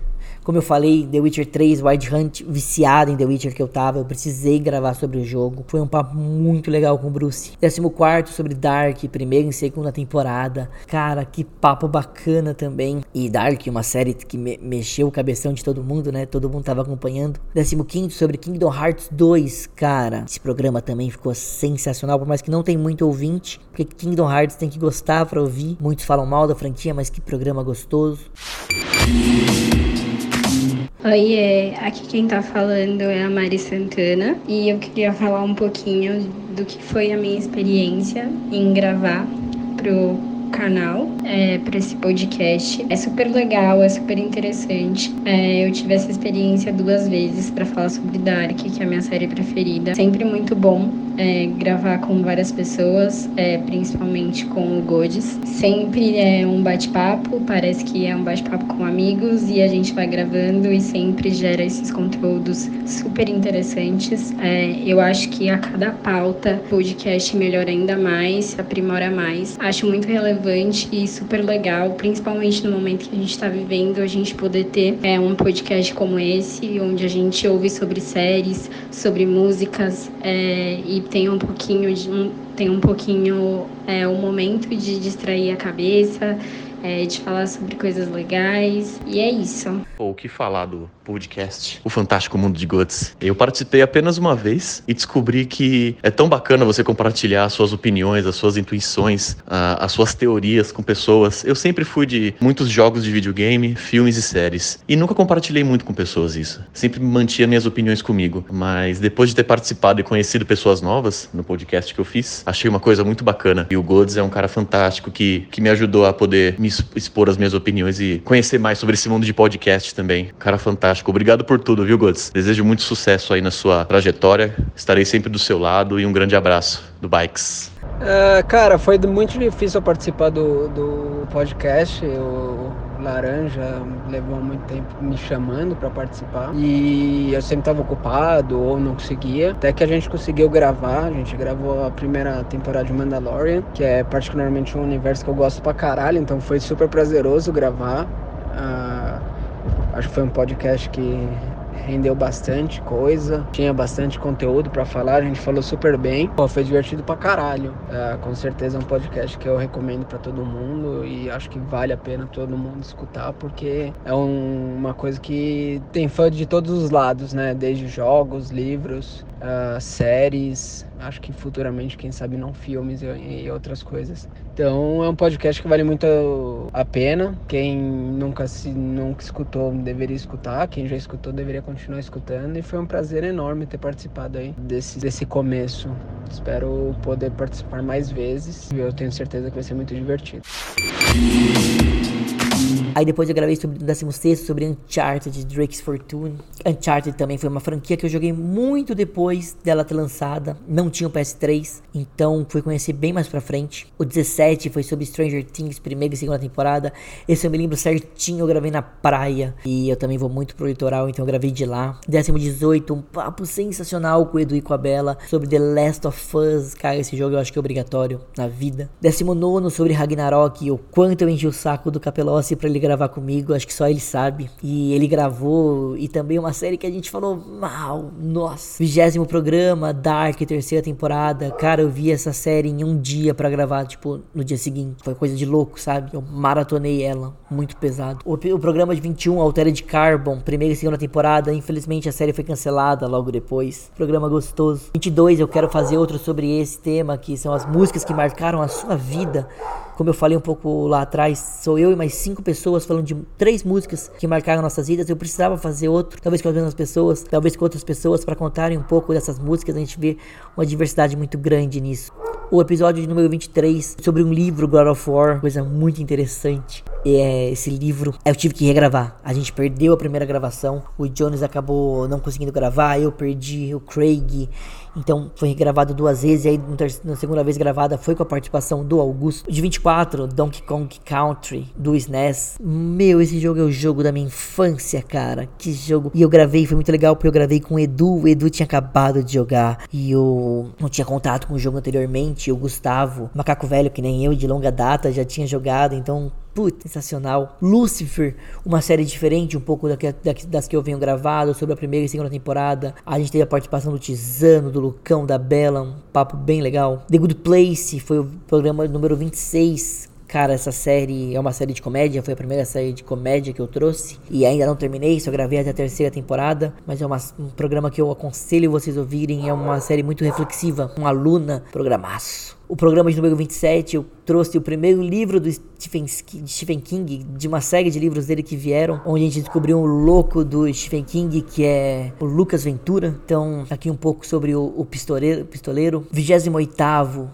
Speaker 1: Como eu falei, The Witcher 3, Wild Hunt, viciado em The Witcher que eu tava, eu precisei gravar sobre o jogo. Foi um papo muito legal com o Bruce. 14 sobre Dark, primeira e segunda temporada. Cara, que papo bacana também. E Dark, uma série que me mexeu o cabeção de todo mundo, né? Todo mundo tava acompanhando. 15 sobre Kingdom Hearts 2. Cara, esse programa também ficou sensacional, por mais que não tem muito ouvinte, porque Kingdom Hearts tem que gostar para ouvir. Muitos falam mal da franquia, mas que programa gostoso.
Speaker 14: Oi, é, aqui quem tá falando é a Mari Santana. E eu queria falar um pouquinho do que foi a minha experiência em gravar pro canal, é, para esse podcast. É super legal, é super interessante. É, eu tive essa experiência duas vezes para falar sobre Dark, que é a minha série preferida. Sempre muito bom é, gravar com várias pessoas, é, principalmente com o Godes. Sempre é um bate-papo, parece que é um bate-papo com amigos e a gente vai gravando e sempre gera esses conteúdos super interessantes. É, eu acho que a cada pauta o podcast melhora ainda mais, aprimora mais. Acho muito relevante e super legal, principalmente no momento que a gente está vivendo, a gente poder ter é, um podcast como esse, onde a gente ouve sobre séries, sobre músicas é, e tem um pouquinho de um, tem um pouquinho é, um momento de distrair a cabeça, é, de falar sobre coisas legais e é isso.
Speaker 15: O que falar do podcast O Fantástico Mundo de Guts? Eu participei apenas uma vez e descobri que é tão bacana você compartilhar as suas opiniões, as suas intuições, as suas teorias com pessoas. Eu sempre fui de muitos jogos de videogame, filmes e séries e nunca compartilhei muito com pessoas isso. Sempre mantinha minhas opiniões comigo, mas depois de ter participado e conhecido pessoas novas no podcast que eu fiz, achei uma coisa muito bacana. E o Gods é um cara fantástico que, que me ajudou a poder me expor as minhas opiniões e conhecer mais sobre esse mundo de podcast também. Cara fantástico. Obrigado por tudo, viu, Gods? Desejo muito sucesso aí na sua trajetória. Estarei sempre do seu lado e um grande abraço do Bikes.
Speaker 16: Uh, cara, foi muito difícil participar do, do podcast. O Laranja levou muito tempo me chamando para participar e eu sempre estava ocupado ou não conseguia. Até que a gente conseguiu gravar. A gente gravou a primeira temporada de Mandalorian, que é particularmente um universo que eu gosto pra caralho, então foi super prazeroso gravar. Uh, acho que foi um podcast que rendeu bastante coisa, tinha bastante conteúdo para falar, a gente falou super bem. Pô, foi divertido pra caralho. É, com certeza é um podcast que eu recomendo para todo mundo e acho que vale a pena todo mundo escutar porque é um, uma coisa que tem fã de todos os lados, né? Desde jogos, livros, uh, séries, acho que futuramente, quem sabe, não filmes e, e, outras coisas. Então é um podcast que vale muito a pena. Quem nunca se nunca escutou deveria escutar, quem já escutou deveria continuar escutando. E foi um prazer enorme ter participado aí desse, desse começo. Espero poder participar mais vezes. Eu tenho certeza que vai ser muito divertido.
Speaker 1: Aí depois eu gravei sobre o 16 sobre Uncharted Drake's Fortune. Uncharted também foi uma franquia que eu joguei muito depois dela ter lançada. Não tinha o PS3, então fui conhecer bem mais pra frente. O 17 foi sobre Stranger Things, primeira e segunda temporada. Esse eu me lembro certinho, eu gravei na praia. E eu também vou muito pro litoral, então eu gravei de lá. Décimo 18, um papo sensacional com o Edu e com a Bela sobre The Last of Us. Cara, esse jogo eu acho que é obrigatório na vida. Décimo nono sobre Ragnarok, o quanto eu enchi o saco do Capelossi pra ele gravar comigo, acho que só ele sabe. E ele gravou, e também uma série que a gente falou mal, nossa. Vigésimo programa, Dark, terceira temporada. Cara, eu vi essa série em um dia para gravar, tipo, no dia seguinte. Foi coisa de louco, sabe? Eu maratonei ela, muito pesado. O, o programa de 21, Altered Carbon, primeira e segunda temporada. Infelizmente a série foi cancelada logo depois. Programa gostoso. 22, eu quero fazer outro sobre esse tema, que são as músicas que marcaram a sua vida. Como eu falei um pouco lá atrás, sou eu e mais cinco pessoas falando de três músicas que marcaram nossas vidas. Eu precisava fazer outro, talvez com as mesmas pessoas, talvez com outras pessoas, para contarem um pouco dessas músicas. A gente vê uma diversidade muito grande nisso. O episódio de número 23 sobre um livro, God of War, coisa muito interessante. É, esse livro eu tive que regravar. A gente perdeu a primeira gravação, o Jones acabou não conseguindo gravar, eu perdi o Craig. Então foi regravado duas vezes, e aí na segunda vez gravada foi com a participação do Augusto. De 24, Donkey Kong Country, do SNES. Meu, esse jogo é o jogo da minha infância, cara. Que jogo. E eu gravei, foi muito legal, porque eu gravei com o Edu. O Edu tinha acabado de jogar e eu não tinha contato com o jogo anteriormente. O Gustavo, macaco velho que nem eu, de longa data, já tinha jogado, então Putz, sensacional. Lucifer, uma série diferente, um pouco da da, das que eu venho gravado, sobre a primeira e segunda temporada. A gente teve a participação do Tizano, do Lucão, da Bela, um papo bem legal. The Good Place foi o programa número 26, Cara, essa série é uma série de comédia, foi a primeira série de comédia que eu trouxe. E ainda não terminei, só gravei até a terceira temporada. Mas é uma, um programa que eu aconselho vocês ouvirem. É uma série muito reflexiva. Uma aluna programaço o programa de número 27, eu trouxe o primeiro livro do Stephen, King, de uma série de livros dele que vieram, onde a gente descobriu um louco do Stephen King, que é o Lucas Ventura. Então, aqui um pouco sobre o, o pistoleiro, pistoleiro. 28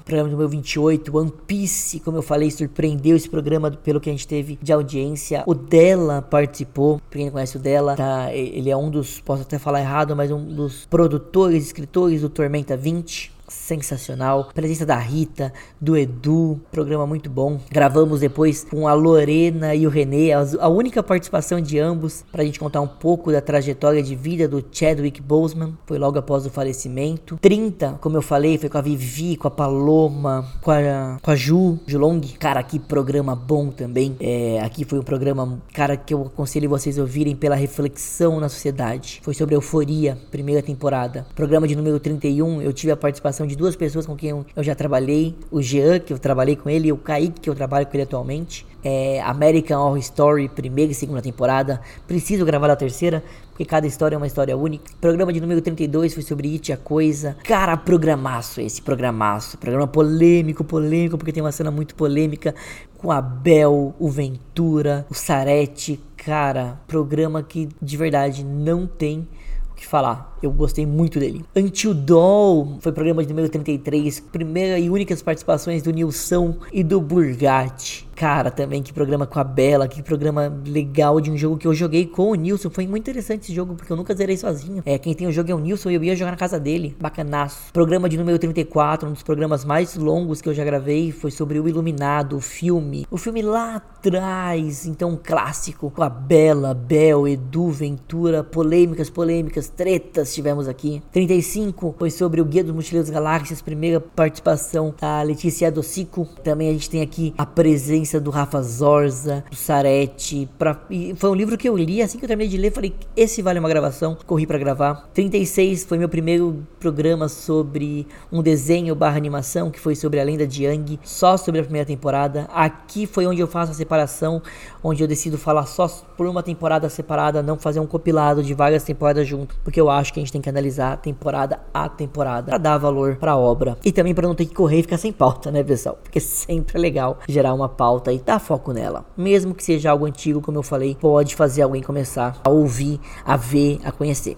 Speaker 1: programa número 28, One Piece, como eu falei, surpreendeu esse programa pelo que a gente teve de audiência. O Della participou, pra quem conhece o Della, tá? ele é um dos, posso até falar errado, mas um dos produtores, escritores do Tormenta 20 sensacional. Presença da Rita, do Edu, programa muito bom. Gravamos depois com a Lorena e o Renê, a única participação de ambos, pra gente contar um pouco da trajetória de vida do Chadwick Boseman. Foi logo após o falecimento. 30, como eu falei, foi com a Vivi, com a Paloma, com a, com a Ju, Julong. Cara, que programa bom também. É, aqui foi um programa, cara, que eu aconselho vocês ouvirem pela reflexão na sociedade. Foi sobre euforia, primeira temporada. Programa de número 31, eu tive a participação participação de duas pessoas com quem eu, já trabalhei. O Jean, que eu trabalhei com ele, e o Kaique, que eu trabalho com ele atualmente. É, American Horror Story, primeira e segunda temporada. Preciso gravar a terceira, porque cada história é uma história única. Programa de número 32 foi sobre It, a coisa. Cara, programaço esse, programaço. Programa polêmico, polêmico, porque tem uma cena muito polêmica com a Bel, o Ventura, o Sarete. Cara, programa que de verdade não tem o que falar. Eu gostei muito dele. Until Dawn foi programa de número 33, primeira e únicas participações do Nilson e do Burgatti. Cara, também que programa com a Bela, que programa legal de um jogo que eu joguei com o Nilson. Foi muito interessante esse jogo, porque eu nunca zerei sozinho. É, quem tem o jogo é o Nilson e eu ia jogar na casa dele. Bacanaço. Programa de número 34, um dos programas mais longos que eu já gravei, foi sobre o Iluminado, o filme. O filme lá atrás, então um clássico. Com a Bela, Bel, Edu, Ventura, polêmicas, polêmicas, tretas tivemos aqui. 35 foi sobre o Guia dos Mochileiros Galáxias, primeira participação da Letícia Docico. Também a gente tem aqui a presença do Rafa Zorza, do Sarete. Pra... foi um livro que eu li assim que eu terminei de ler. Falei, esse vale uma gravação. Corri para gravar. 36 foi meu primeiro programa sobre um desenho barra animação, que foi sobre a lenda de Yang, só sobre a primeira temporada. Aqui foi onde eu faço a separação, onde eu decido falar só por uma temporada separada, não fazer um compilado de várias temporadas junto, porque eu acho que a gente tem que analisar temporada a temporada para dar valor para a obra e também para não ter que correr e ficar sem pauta, né, pessoal? Porque sempre é legal gerar uma pauta e dar foco nela, mesmo que seja algo antigo, como eu falei, pode fazer alguém começar a ouvir, a ver, a conhecer.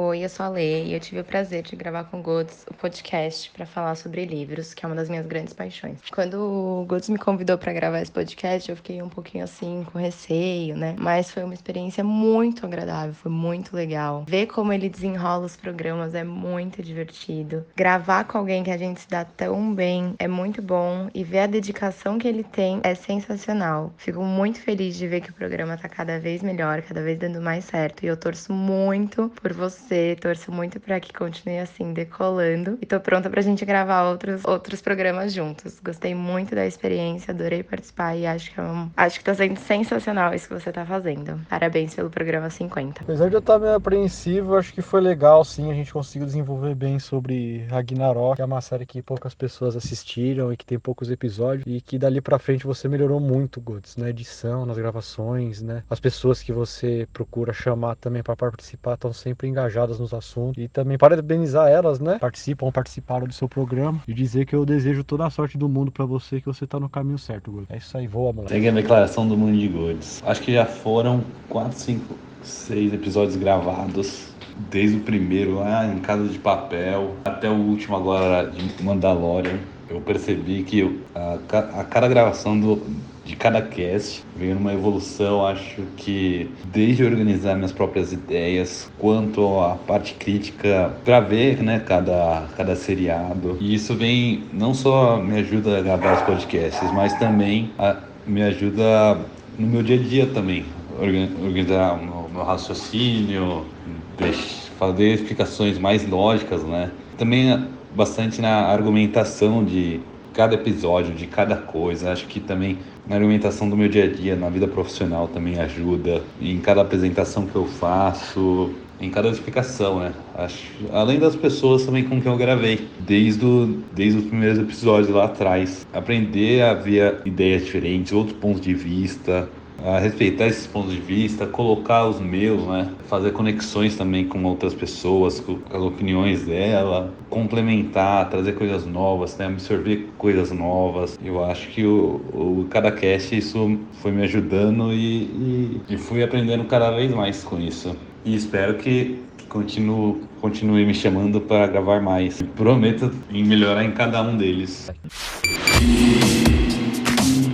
Speaker 17: Oi, eu sou a Lê e eu tive o prazer de gravar com o Gods o podcast para falar sobre livros, que é uma das minhas grandes paixões. Quando o Gods me convidou para gravar esse podcast, eu fiquei um pouquinho assim com receio, né? Mas foi uma experiência muito agradável, foi muito legal. Ver como ele desenrola os programas é muito divertido. Gravar com alguém que a gente se dá tão bem é muito bom e ver a dedicação que ele tem é sensacional. Fico muito feliz de ver que o programa tá cada vez melhor, cada vez dando mais certo e eu torço muito por você você. Torço muito para que continue assim, decolando. E tô pronta pra gente gravar outros, outros programas juntos. Gostei muito da experiência, adorei participar e acho que, é um, acho que tá sendo sensacional isso que você tá fazendo. Parabéns pelo programa 50.
Speaker 3: Apesar de eu estar meio apreensivo, acho que foi legal sim. A gente conseguiu desenvolver bem sobre Ragnarok, que é uma série que poucas pessoas assistiram e que tem poucos episódios. E que dali pra frente você melhorou muito, Goods, na edição, nas gravações, né? As pessoas que você procura chamar também para participar estão sempre engajadas nos assuntos. E também parabenizar elas, né? Participam, participaram do seu programa. E dizer que eu desejo toda a sorte do mundo para você, que você tá no caminho certo, Goods. É isso aí, voa, moleque.
Speaker 18: Segue a declaração do mundo de Goods. Acho que já foram 4, 5, 6 episódios gravados. Desde o primeiro lá em Casa de Papel até o último agora de Mandalorian. Eu percebi que a, a cada gravação do, de cada cast veio numa evolução, acho que desde organizar minhas próprias ideias, quanto a parte crítica para ver, né, cada cada seriado. E isso vem não só me ajuda a gravar os podcasts, mas também a, me ajuda no meu dia a dia também, organizar o meu, meu raciocínio, fazer explicações mais lógicas, né? Também bastante na argumentação de cada episódio, de cada coisa. Acho que também na argumentação do meu dia a dia, na vida profissional também ajuda. em cada apresentação que eu faço, em cada explicação, né? Acho, além das pessoas também com quem eu gravei, desde, o, desde os primeiros episódios lá atrás. Aprender a ver ideias diferentes, outros pontos de vista, a respeitar esses pontos de vista, colocar os meus, né? Fazer conexões também com outras pessoas, com as opiniões dela, complementar, trazer coisas novas, né? absorver coisas novas. Eu acho que o, o cada cast isso foi me ajudando e, e, e fui aprendendo cada vez mais com isso. E espero que, continue, continue me chamando para gravar mais. prometo em melhorar em cada um deles.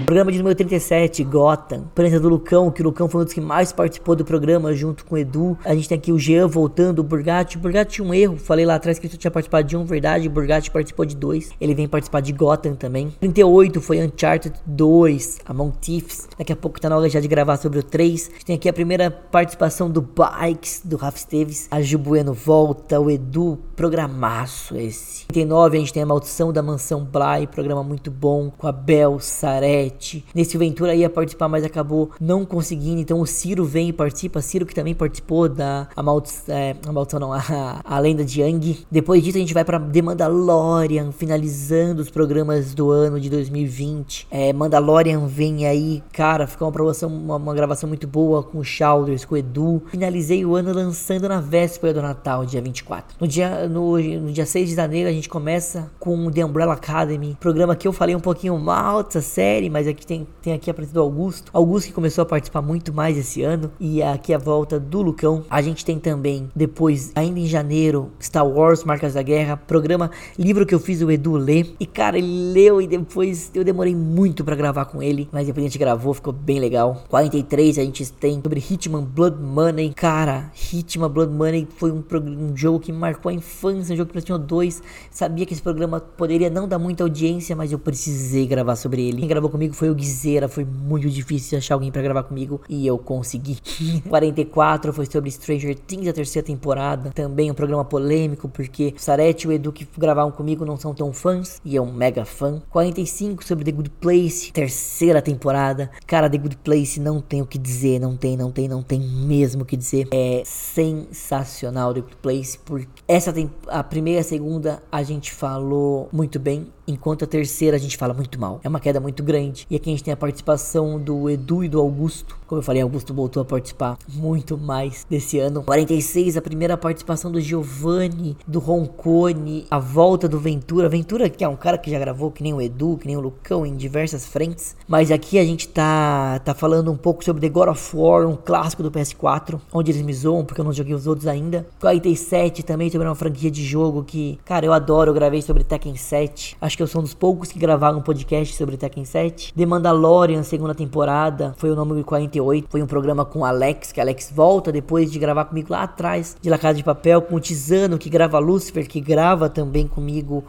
Speaker 1: Programa de número 37, Gotham. Presença do Lucão, que o Lucão foi um dos que mais participou do programa junto com o Edu. A gente tem aqui o Jean voltando, o Burgatti. O Burgatti tinha um erro, falei lá atrás que ele só tinha participado de um, verdade. O Burgatti participou de dois. Ele vem participar de Gotham também. 38 foi Uncharted 2, Among Thieves. Daqui a pouco tá na hora já de gravar sobre o 3. A gente tem aqui a primeira participação do Bikes, do Rafa Esteves. A Jubueno volta, o Edu, programaço esse. 39 a gente tem a Maldição da Mansão Bly, programa muito bom, com a Bel, Sarete. Nesse Ventura ia participar, mas acabou não conseguindo. Então o Ciro vem e participa. Ciro que também participou da a maldição, é, a maldição não, a, a lenda de Yang. Depois disso a gente vai para The Mandalorian, finalizando os programas do ano de 2020. É, Mandalorian vem aí, cara, ficou uma promoção, uma, uma gravação muito boa com o Chalders, com o Edu. Finalizei o ano lançando na véspera do Natal, dia 24. No dia, no, no dia 6 de janeiro a gente começa com The Umbrella Academy, programa que eu falei um pouquinho mal dessa série, mas aqui tem, tem aqui a presença do Augusto. Augusto que começou a participar muito mais esse ano. E aqui a volta do Lucão. A gente tem também, depois, ainda em janeiro, Star Wars, Marcas da Guerra. Programa, livro que eu fiz o Edu ler. E cara, ele leu e depois eu demorei muito para gravar com ele. Mas depois a gente gravou, ficou bem legal. 43 a gente tem sobre Hitman Blood Money. Cara, Hitman Blood Money foi um, um jogo que marcou a infância. Um jogo que tinha dois. Sabia que esse programa poderia não dar muita audiência, mas eu precisei gravar sobre ele. Quem gravou comigo foi o Guizeira, foi muito difícil achar alguém para gravar comigo e eu consegui. 44 foi sobre Stranger Things, a terceira temporada, também um programa polêmico porque Sarete e o Edu que gravaram comigo não são tão fãs e um mega fã. 45 sobre The Good Place, terceira temporada. Cara, The Good Place não tem o que dizer, não tem, não tem, não tem mesmo o que dizer. É sensacional The Good Place porque essa tem a primeira e a segunda a gente falou muito bem, enquanto a terceira a gente fala muito mal. É uma queda muito grande. E aqui a gente tem a participação do Edu e do Augusto. Como eu falei, Augusto voltou a participar muito mais desse ano. 46, a primeira participação do Giovanni, do Roncone, a volta do Ventura. Ventura, que é um cara que já gravou que nem o Edu, que nem o Lucão em diversas frentes. Mas aqui a gente tá, tá falando um pouco sobre The God of War, um clássico do PS4, onde eles me zoam porque eu não joguei os outros ainda. 47 também sobre uma franquia de jogo que, cara, eu adoro. Eu gravei sobre Tekken 7. Acho que eu sou um dos poucos que gravaram um podcast sobre Tekken 7. The Mandalorian, segunda temporada, foi o nome 48. Foi um programa com Alex, que Alex volta depois de gravar comigo lá atrás de La Casa de Papel, com o Tizano, que grava Lucifer, que grava também comigo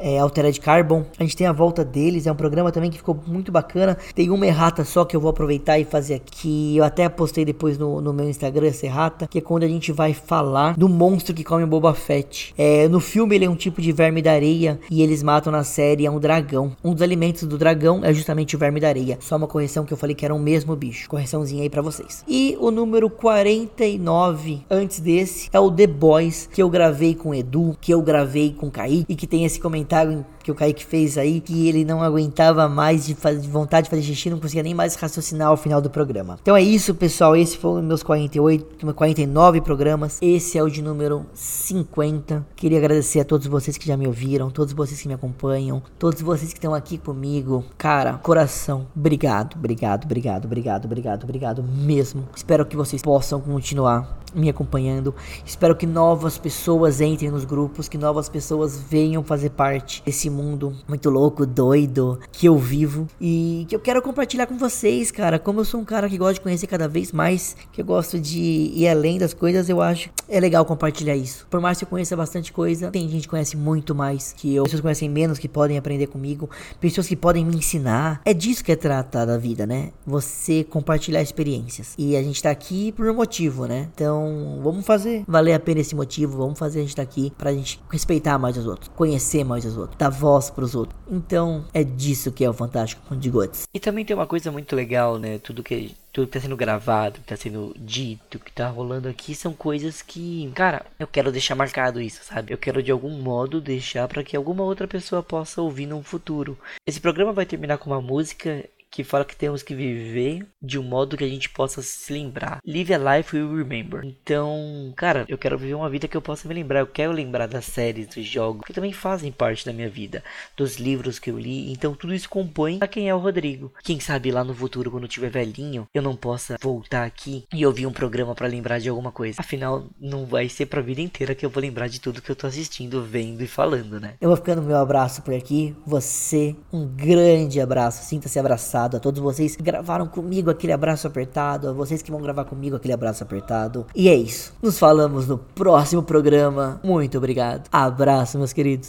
Speaker 1: é, Altered Carbon. A gente tem a volta deles, é um programa também que ficou muito bacana. Tem uma errata só que eu vou aproveitar e fazer aqui. Eu até postei depois no, no meu Instagram essa errata, que é quando a gente vai falar do monstro que come Boba Fett. É, no filme ele é um tipo de verme da areia e eles matam na série é um dragão. Um dos alimentos do dragão é justamente o verme da areia. Só uma correção que eu falei que era o mesmo bicho. Correçãozinha aí para vocês. E o número 49 antes desse é o The Boys que eu gravei com Edu, que eu gravei com Kaique e que tem esse comentário Italian. Que o Kaique fez aí, que ele não aguentava mais de, fazer, de vontade de fazer xixi, não conseguia nem mais raciocinar ao final do programa. Então é isso, pessoal. Esse foi meus 48, 49 programas. Esse é o de número 50. Queria agradecer a todos vocês que já me ouviram, todos vocês que me acompanham, todos vocês que estão aqui comigo. Cara, coração, obrigado, obrigado, obrigado, obrigado, obrigado, obrigado mesmo. Espero que vocês possam continuar me acompanhando. Espero que novas pessoas entrem nos grupos, que novas pessoas venham fazer parte desse mundo muito louco, doido que eu vivo e que eu quero compartilhar com vocês, cara. Como eu sou um cara que gosta de conhecer cada vez mais, que eu gosto de ir além das coisas, eu acho é legal compartilhar isso. Por mais que eu conheça bastante coisa, tem gente que conhece muito mais que eu, pessoas que conhecem menos que podem aprender comigo, pessoas que podem me ensinar. É disso que é tratada a vida, né? Você compartilhar experiências. E a gente tá aqui por um motivo, né? Então vamos fazer valer a pena esse motivo, vamos fazer a gente tá aqui pra gente respeitar mais os outros, conhecer mais os outros, dar voz pros outros. Então, é disso que é o Fantástico Mundo de Gotes. E também tem uma coisa muito legal, né? Tudo que tudo que tá sendo gravado, que tá sendo dito, que tá rolando aqui são coisas que, cara, eu quero deixar marcado isso, sabe? Eu quero de algum modo deixar para que alguma outra pessoa possa ouvir no futuro. Esse programa vai terminar com uma música que fala que temos que viver de um modo que a gente possa se lembrar. Live a life we remember. Então, cara, eu quero viver uma vida que eu possa me lembrar. Eu quero lembrar das séries, dos jogos, que também fazem parte da minha vida, dos livros que eu li. Então, tudo isso compõe a quem é o Rodrigo. Quem sabe lá no futuro, quando eu tiver velhinho, eu não possa voltar aqui e ouvir um programa para lembrar de alguma coisa. Afinal, não vai ser pra vida inteira que eu vou lembrar de tudo que eu tô assistindo, vendo e falando, né? Eu vou ficando meu abraço por aqui. Você, um grande abraço. Sinta-se abraçado abraçado a todos vocês que gravaram comigo aquele abraço apertado, a vocês que vão gravar comigo aquele abraço apertado. E é isso. Nos falamos no próximo programa. Muito obrigado. Abraço, meus queridos.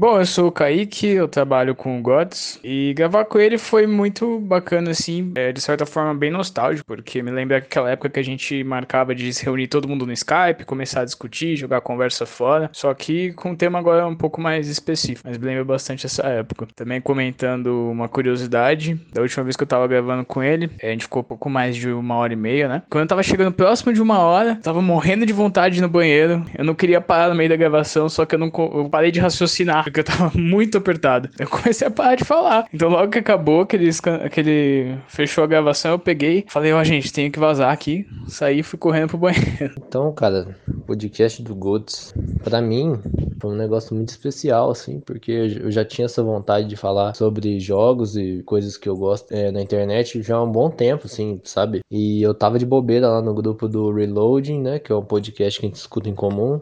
Speaker 19: Bom, eu sou o Kaique, eu trabalho com o Gods e gravar com ele foi muito bacana, assim, é, de certa forma bem nostálgico, porque me lembra aquela época que a gente marcava de se reunir todo mundo no Skype, começar a discutir, jogar conversa fora, só que com um tema agora um pouco mais específico, mas me lembra bastante essa época. Também comentando uma curiosidade, da última vez que eu tava gravando com ele, a gente ficou pouco mais de uma hora e meia, né? Quando eu tava chegando próximo de uma hora, tava morrendo de vontade no banheiro, eu não queria parar no meio da gravação, só que eu não eu parei de raciocinar porque eu tava muito apertado. Eu comecei a parar de falar. Então, logo que acabou, aquele, aquele fechou a gravação, eu peguei, falei, ó, oh, gente, tenho que vazar aqui. Saí e fui correndo pro banheiro.
Speaker 20: Então, cara, o podcast do Goats, pra mim, foi um negócio muito especial, assim, porque eu já tinha essa vontade de falar sobre jogos e coisas que eu gosto é, na internet já há um bom tempo, assim, sabe? E eu tava de bobeira lá no grupo do Reloading, né? Que é um podcast que a gente escuta em comum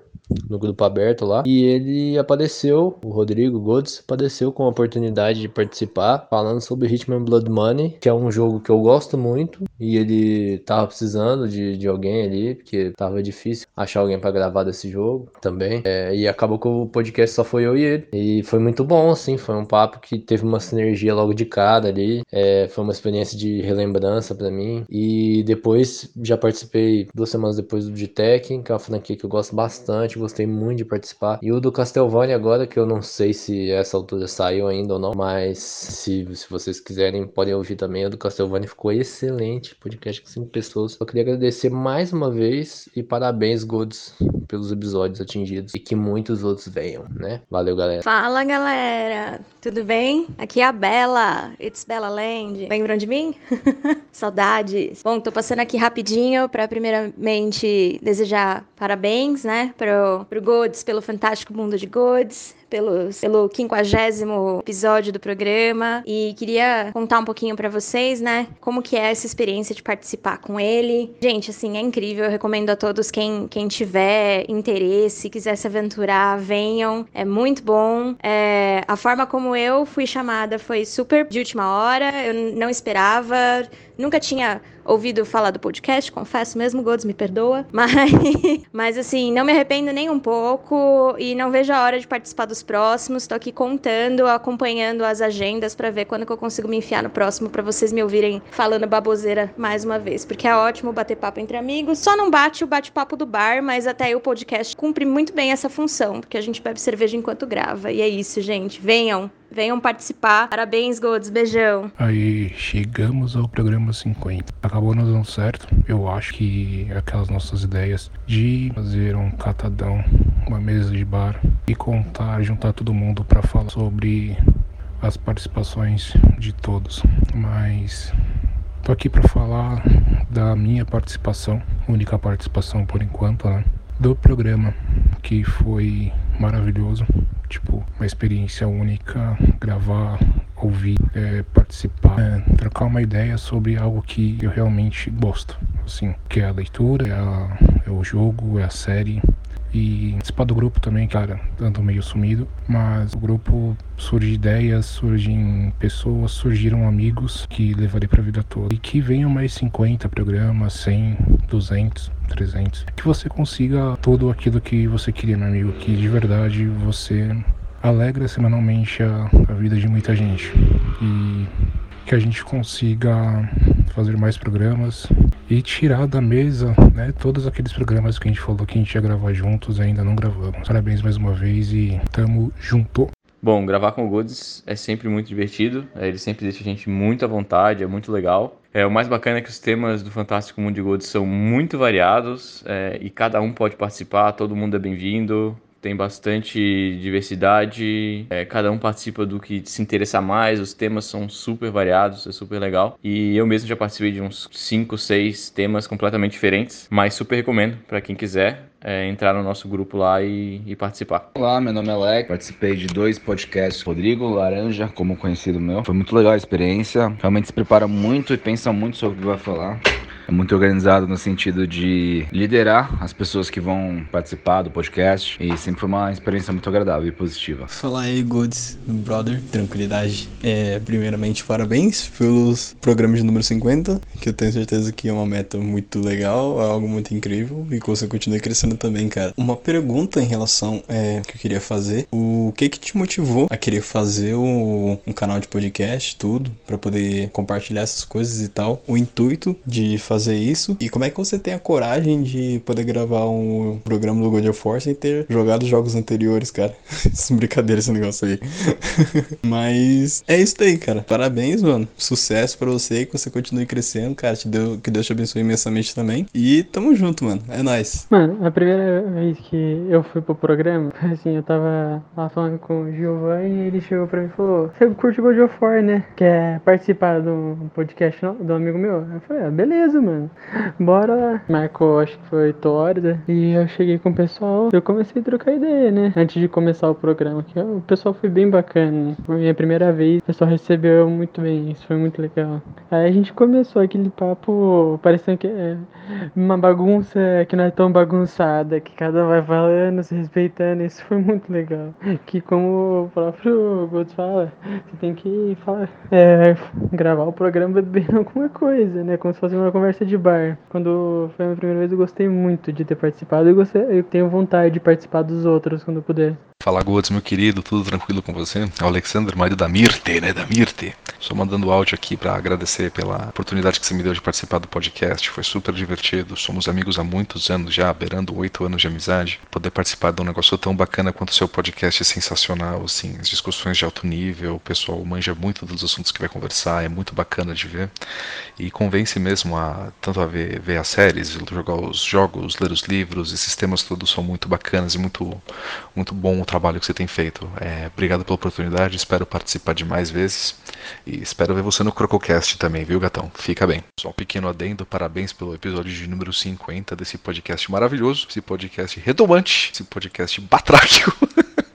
Speaker 20: no grupo aberto lá. E ele apareceu, o Rodrigo Godes, apareceu com a oportunidade de participar, falando sobre Hitman Blood Money, que é um jogo que eu gosto muito. E ele tava precisando de, de alguém ali, porque tava difícil achar alguém para gravar desse jogo também. É, e acabou que o podcast só foi eu e ele. E foi muito bom, assim, foi um papo que teve uma sinergia logo de cara ali. É, foi uma experiência de relembrança para mim. E depois já participei duas semanas depois do G-Tech, que é uma franquia que eu gosto bastante gostei muito de participar. E o do Castlevania agora, que eu não sei se essa altura saiu ainda ou não, mas se, se vocês quiserem, podem ouvir também. O do Castlevania ficou excelente, podcast com 5 pessoas. Eu queria agradecer mais uma vez e parabéns, Goods, pelos episódios atingidos e que muitos outros venham, né? Valeu, galera.
Speaker 21: Fala, galera! Tudo bem? Aqui é a Bela, It's Bella Land. Lembram de mim? Saudades. Bom, tô passando aqui rapidinho para primeiramente desejar parabéns, né, pro pro, Gods, pelo Fantástico Mundo de Gods, pelo, pelo 50 episódio do programa e queria contar um pouquinho para vocês, né, como que é essa experiência de participar com ele. Gente, assim, é incrível, eu recomendo a todos quem, quem tiver interesse, quiser se aventurar, venham, é muito bom. É, a forma como eu fui chamada foi super de última hora, eu não esperava, nunca tinha ouvido falar do podcast, confesso mesmo, Gods me perdoa. Mas, mas assim, não me arrependo nem um pouco e não vejo a hora de participar dos próximos. Tô aqui contando, acompanhando as agendas para ver quando que eu consigo me enfiar no próximo para vocês me ouvirem falando baboseira mais uma vez, porque é ótimo bater papo entre amigos. Só não bate o bate-papo do bar, mas até aí o podcast cumpre muito bem essa função, porque a gente bebe cerveja enquanto grava. E é isso, gente. Venham, venham participar. Parabéns, Gods, beijão.
Speaker 22: Aí chegamos ao programa 50. Acabou não dando certo. Eu acho que aquelas nossas ideias de fazer um catadão, uma mesa de bar e contar, juntar todo mundo para falar sobre as participações de todos. Mas tô aqui para falar da minha participação, única participação por enquanto, né? Do programa que foi maravilhoso, tipo, uma experiência única, gravar, ouvir, é, participar, é, trocar uma ideia sobre algo que eu realmente gosto, assim, que é a leitura, é, a, é o jogo, é a série, e participar do grupo também, cara, ando meio sumido, mas o grupo surge ideias, surgem pessoas, surgiram amigos que levarei pra vida toda. E que venham mais 50 programas, 100, 200, 300. Que você consiga tudo aquilo que você queria, meu amigo, que de verdade você alegra semanalmente a, a vida de muita gente. E que a gente consiga fazer mais programas e tirar da mesa, né, todos aqueles programas que a gente falou que a gente ia gravar juntos e ainda não gravamos. Parabéns mais uma vez e tamo junto.
Speaker 23: Bom, gravar com o Goods é sempre muito divertido, é, ele sempre deixa a gente muito à vontade, é muito legal. É, o mais bacana é que os temas do Fantástico Mundo de Goods são muito variados é, e cada um pode participar, todo mundo é bem-vindo, tem bastante diversidade, é, cada um participa do que se interessa mais, os temas são super variados, é super legal. E eu mesmo já participei de uns 5, 6 temas completamente diferentes, mas super recomendo para quem quiser. É, entrar no nosso grupo lá e, e, participar.
Speaker 24: Olá, meu nome é Leque, participei de dois podcasts, Rodrigo Laranja, como conhecido meu. Foi muito legal a experiência, realmente se prepara muito e pensa muito sobre o que vai falar é muito organizado no sentido de liderar as pessoas que vão participar do podcast e sempre foi uma experiência muito agradável e positiva.
Speaker 25: Fala aí, Goods, brother, tranquilidade. É, primeiramente, parabéns pelos programas de número 50, que eu tenho certeza que é uma meta muito legal, é algo muito incrível e que você continue crescendo também, cara. Uma pergunta em relação é, que eu queria fazer, o que que te motivou a querer fazer o, um canal de podcast, tudo, para poder compartilhar essas coisas e tal? O intuito de fazer fazer isso? E como é que você tem a coragem de poder gravar um programa do God of War sem ter jogado jogos anteriores, cara? Brincadeira esse negócio aí. Mas é isso aí, cara. Parabéns, mano. Sucesso para você que você continue crescendo, cara. Te deu, que Deus te abençoe imensamente também. E tamo junto, mano. É nóis.
Speaker 26: Mano, a primeira vez que eu fui pro programa, assim, eu tava lá falando com o Giovanni e ele chegou pra mim e falou: Você curte God of War, né? Quer participar do podcast do amigo meu? Eu falei: Ah, beleza, mano mano. Bora Marcou, acho que foi 8 horas. Né? E eu cheguei com o pessoal. Eu comecei a trocar ideia, né? Antes de começar o programa. Que o pessoal foi bem bacana. Foi minha primeira vez. O pessoal recebeu muito bem. Isso foi muito legal. Aí a gente começou aquele papo parecendo que é uma bagunça que não é tão bagunçada. Que cada um vai falando, se respeitando. Isso foi muito legal. Que como o próprio Golds fala, você tem que falar, é, gravar o programa bebendo alguma coisa, né? Como se fosse uma conversa de bar. Quando foi a minha primeira vez, eu gostei muito de ter participado. E eu tenho vontade de participar dos outros quando puder.
Speaker 27: Fala Godes, meu querido, tudo tranquilo com você? É o Alexander, marido da Mirte, né? Da Mirte. Só mandando áudio aqui para agradecer pela oportunidade que você me deu de participar do podcast. Foi super divertido. Somos amigos há muitos anos já, beirando oito anos de amizade. Poder participar de um negócio tão bacana quanto o seu podcast é sensacional, assim. As discussões de alto nível, o pessoal manja muito dos assuntos que vai conversar, é muito bacana de ver. E convence mesmo a tanto a ver, ver as séries, jogar os jogos, ler os livros. Esses temas todos são muito bacanas e muito, muito bom trabalho que você tem feito. É, obrigado pela oportunidade, espero participar de mais vezes e espero ver você no Crococast também, viu, gatão? Fica bem. Só um pequeno adendo, parabéns pelo episódio de número 50 desse podcast maravilhoso, esse podcast redomante, esse podcast batráquico.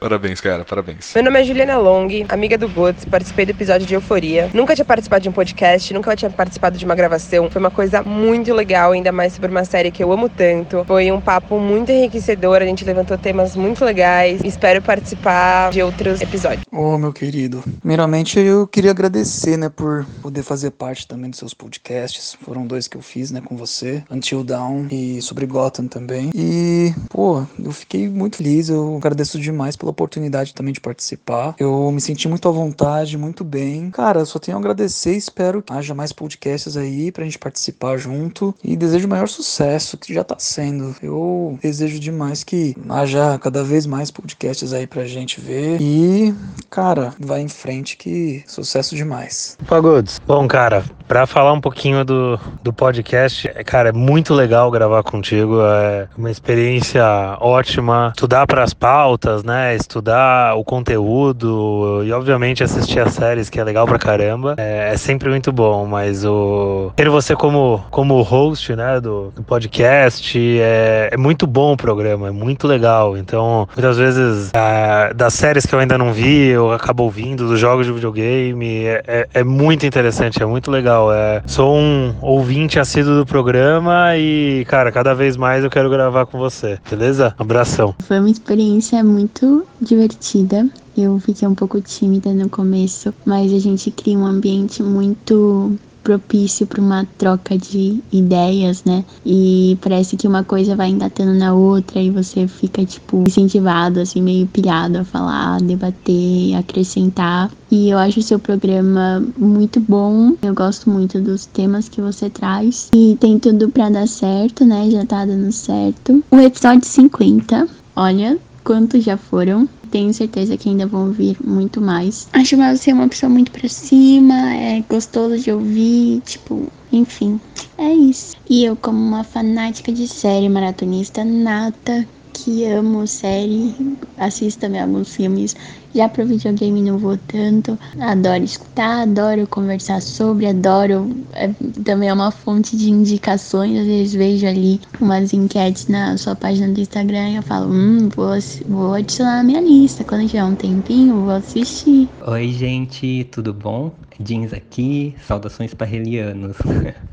Speaker 27: Parabéns, cara, parabéns.
Speaker 28: Meu nome é Juliana Long, amiga do Guts, participei do episódio de Euforia. Nunca tinha participado de um podcast, nunca tinha participado de uma gravação. Foi uma coisa muito legal, ainda mais sobre uma série que eu amo tanto. Foi um papo muito enriquecedor, a gente levantou temas muito legais. Espero participar de outros episódios.
Speaker 29: Ô, meu querido. Primeiramente, eu queria agradecer, né, por poder fazer parte também dos seus podcasts. Foram dois que eu fiz, né, com você. Until Dawn e sobre Gotham também. E, pô, eu fiquei muito feliz. Eu agradeço demais pela oportunidade também de participar. Eu me senti muito à vontade, muito bem. Cara, só tenho a agradecer espero que haja mais podcasts aí pra gente participar junto. E desejo maior sucesso, que já tá sendo. Eu desejo demais que haja cada vez mais podcasts aí pra gente ver. E, cara, vai em frente que sucesso demais.
Speaker 30: Pagodes. Bom, cara, pra falar um pouquinho do, do podcast, é, cara, é muito legal gravar contigo. É uma experiência ótima. Estudar pras pautas, né? Estudar o conteúdo e, obviamente, assistir as séries, que é legal pra caramba. É, é sempre muito bom, mas o. Ter você como, como host, né, do, do podcast, é, é muito bom o programa, é muito legal. Então, muitas vezes, é, das séries que eu ainda não vi, eu acabo ouvindo, dos jogos de videogame, é, é, é muito interessante, é muito legal. É, sou um ouvinte assíduo do programa e, cara, cada vez mais eu quero gravar com você, beleza? Abração.
Speaker 31: Foi uma experiência muito divertida. Eu fiquei um pouco tímida no começo, mas a gente cria um ambiente muito propício para uma troca de ideias, né? E parece que uma coisa vai engatando na outra e você fica, tipo, incentivado, assim, meio pilhado a falar, debater, acrescentar. E eu acho o seu programa muito bom. Eu gosto muito dos temas que você traz. E tem tudo para dar certo, né? Já tá dando certo. O episódio 50, olha quantos já foram tenho certeza que ainda vão vir muito mais. Acho você uma pessoa muito pra cima, é gostoso de ouvir, tipo, enfim, é isso. E eu, como uma fanática de série maratonista nata, que amo série, assisto também alguns filmes. Já pro videogame não vou tanto. Adoro escutar, adoro conversar sobre, adoro. É, também é uma fonte de indicações. Às vezes vejo ali umas enquetes na sua página do Instagram e eu falo, hum, vou, vou adicionar na minha lista. Quando tiver um tempinho, vou assistir.
Speaker 32: Oi, gente, tudo bom? Jeans aqui, saudações parrelianos.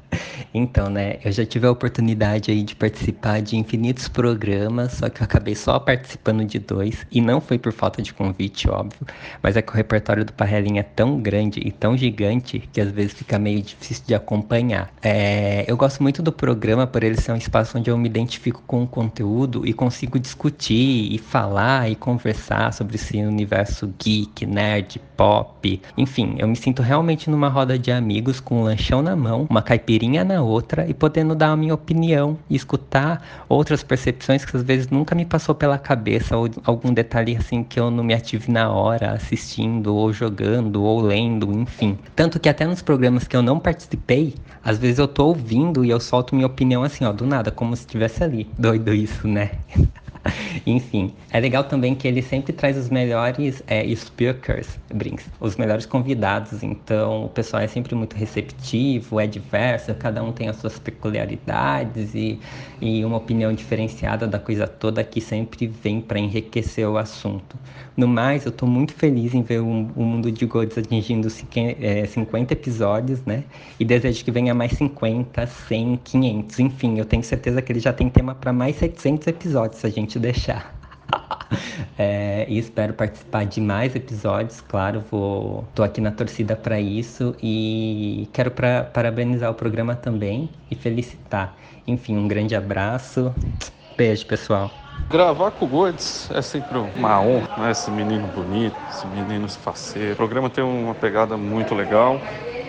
Speaker 32: Então, né, eu já tive a oportunidade aí de participar de infinitos programas, só que eu acabei só participando de dois, e não foi por falta de convite, óbvio, mas é que o repertório do Parrelinha é tão grande e tão gigante que às vezes fica meio difícil de acompanhar. É, eu gosto muito do programa por ele ser um espaço onde eu me identifico com o conteúdo e consigo discutir e falar e conversar sobre esse universo geek, nerd, pop, enfim, eu me sinto realmente numa roda de amigos com um lanchão na mão, uma caipirinha na outra e podendo dar a minha opinião e escutar outras percepções que às vezes nunca me passou pela cabeça ou algum detalhe assim que eu não me ative na hora assistindo ou jogando ou lendo, enfim. Tanto que até nos programas que eu não participei, às vezes eu tô ouvindo e eu solto minha opinião assim, ó, do nada, como se estivesse ali. Doido isso, né? Enfim, é legal também que ele sempre traz os melhores é, speakers, Brinks, os melhores convidados. Então, o pessoal é sempre muito receptivo, é diverso, cada um tem as suas peculiaridades e, e uma opinião diferenciada da coisa toda que sempre vem para enriquecer o assunto. No mais, eu estou muito feliz em ver o, o Mundo de Gods atingindo é, 50 episódios, né? E desejo que venha mais 50, 100, 500. Enfim, eu tenho certeza que ele já tem tema para mais 700 episódios, se a gente deixar. É, e espero participar de mais episódios, claro, vou tô aqui na torcida para isso e quero pra, parabenizar o programa também e felicitar. Enfim, um grande abraço. Beijo, pessoal.
Speaker 33: Gravar com o Gordes é sempre uma honra, né? Esse menino bonito, esse menino faceiro. O programa tem uma pegada muito legal.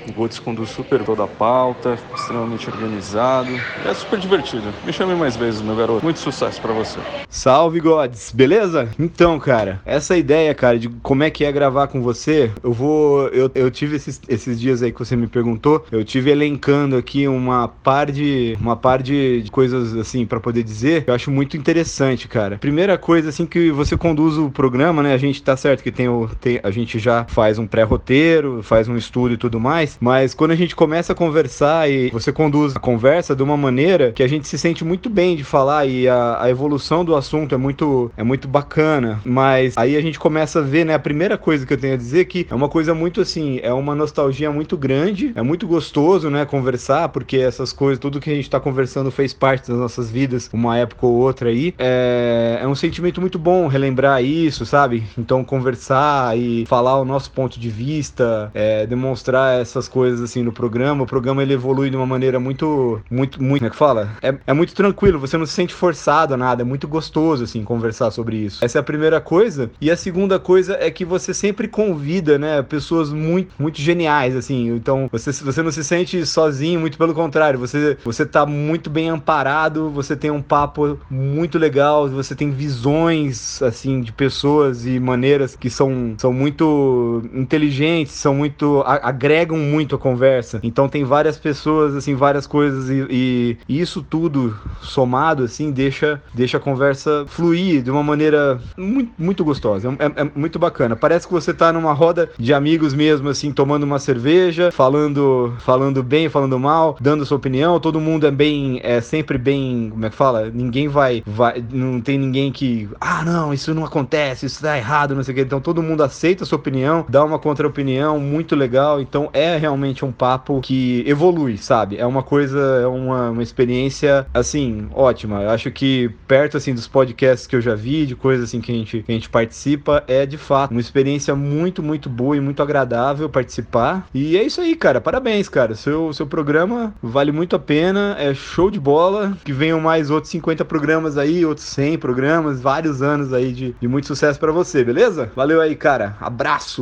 Speaker 33: O Godes conduz super toda a pauta, extremamente organizado. É super divertido. Me chame mais vezes, meu garoto. Muito sucesso para você.
Speaker 34: Salve, Gods, beleza? Então, cara, essa ideia, cara, de como é que é gravar com você, eu vou. Eu, eu tive esses, esses dias aí que você me perguntou, eu tive elencando aqui uma par de. uma par de, de coisas assim para poder dizer. Eu acho muito interessante, cara. Primeira coisa, assim, que você conduz o programa, né? A gente tá certo que tem o. Tem, a gente já faz um pré-roteiro, faz um estudo e tudo mais. Mais, mas quando a gente começa a conversar e você conduz a conversa de uma maneira que a gente se sente muito bem de falar e a, a evolução do assunto é muito, é muito bacana, mas aí a gente começa a ver, né, a primeira coisa que eu tenho a dizer é que é uma coisa muito assim, é uma nostalgia muito grande, é muito gostoso, né, conversar, porque essas coisas, tudo que a gente tá conversando fez parte das nossas vidas, uma época ou outra aí, é, é um sentimento muito bom relembrar isso, sabe? Então conversar e falar o nosso ponto de vista, é, demonstrar essas coisas assim no programa, o programa ele evolui de uma maneira muito, muito, muito, como é que fala? É, é muito tranquilo, você não se sente forçado a nada, é muito gostoso assim conversar sobre isso. Essa é a primeira coisa, e a segunda coisa é que você sempre convida, né, pessoas muito, muito geniais assim. Então, você você não se sente sozinho, muito pelo contrário, você você tá muito bem amparado, você tem um papo muito legal, você tem visões assim de pessoas e maneiras que são, são muito inteligentes, são muito agregam muito a conversa. Então tem várias pessoas assim, várias coisas e, e, isso tudo somado assim deixa deixa a conversa fluir de uma maneira muito, muito gostosa. É, é, é muito bacana. Parece que você tá numa roda de amigos mesmo assim, tomando uma cerveja, falando falando bem, falando mal, dando sua opinião. Todo mundo é bem é sempre bem, como é que fala? Ninguém vai vai não tem ninguém que, ah, não, isso não acontece, isso tá errado, não sei o que. Então todo mundo aceita a sua opinião, dá uma contra-opinião muito legal. Então é realmente um papo que evolui, sabe? É uma coisa, é uma, uma experiência, assim, ótima. Eu acho que perto, assim, dos podcasts que eu já vi, de coisas, assim, que a gente, que a gente participa, é de fato uma experiência muito, muito boa e muito agradável participar. E é isso aí, cara. Parabéns, cara. Seu, seu programa vale muito a pena, é show de bola. Que venham mais outros 50 programas aí, outros 100 programas, vários anos aí de, de muito sucesso para você, beleza? Valeu aí, cara. Abraço.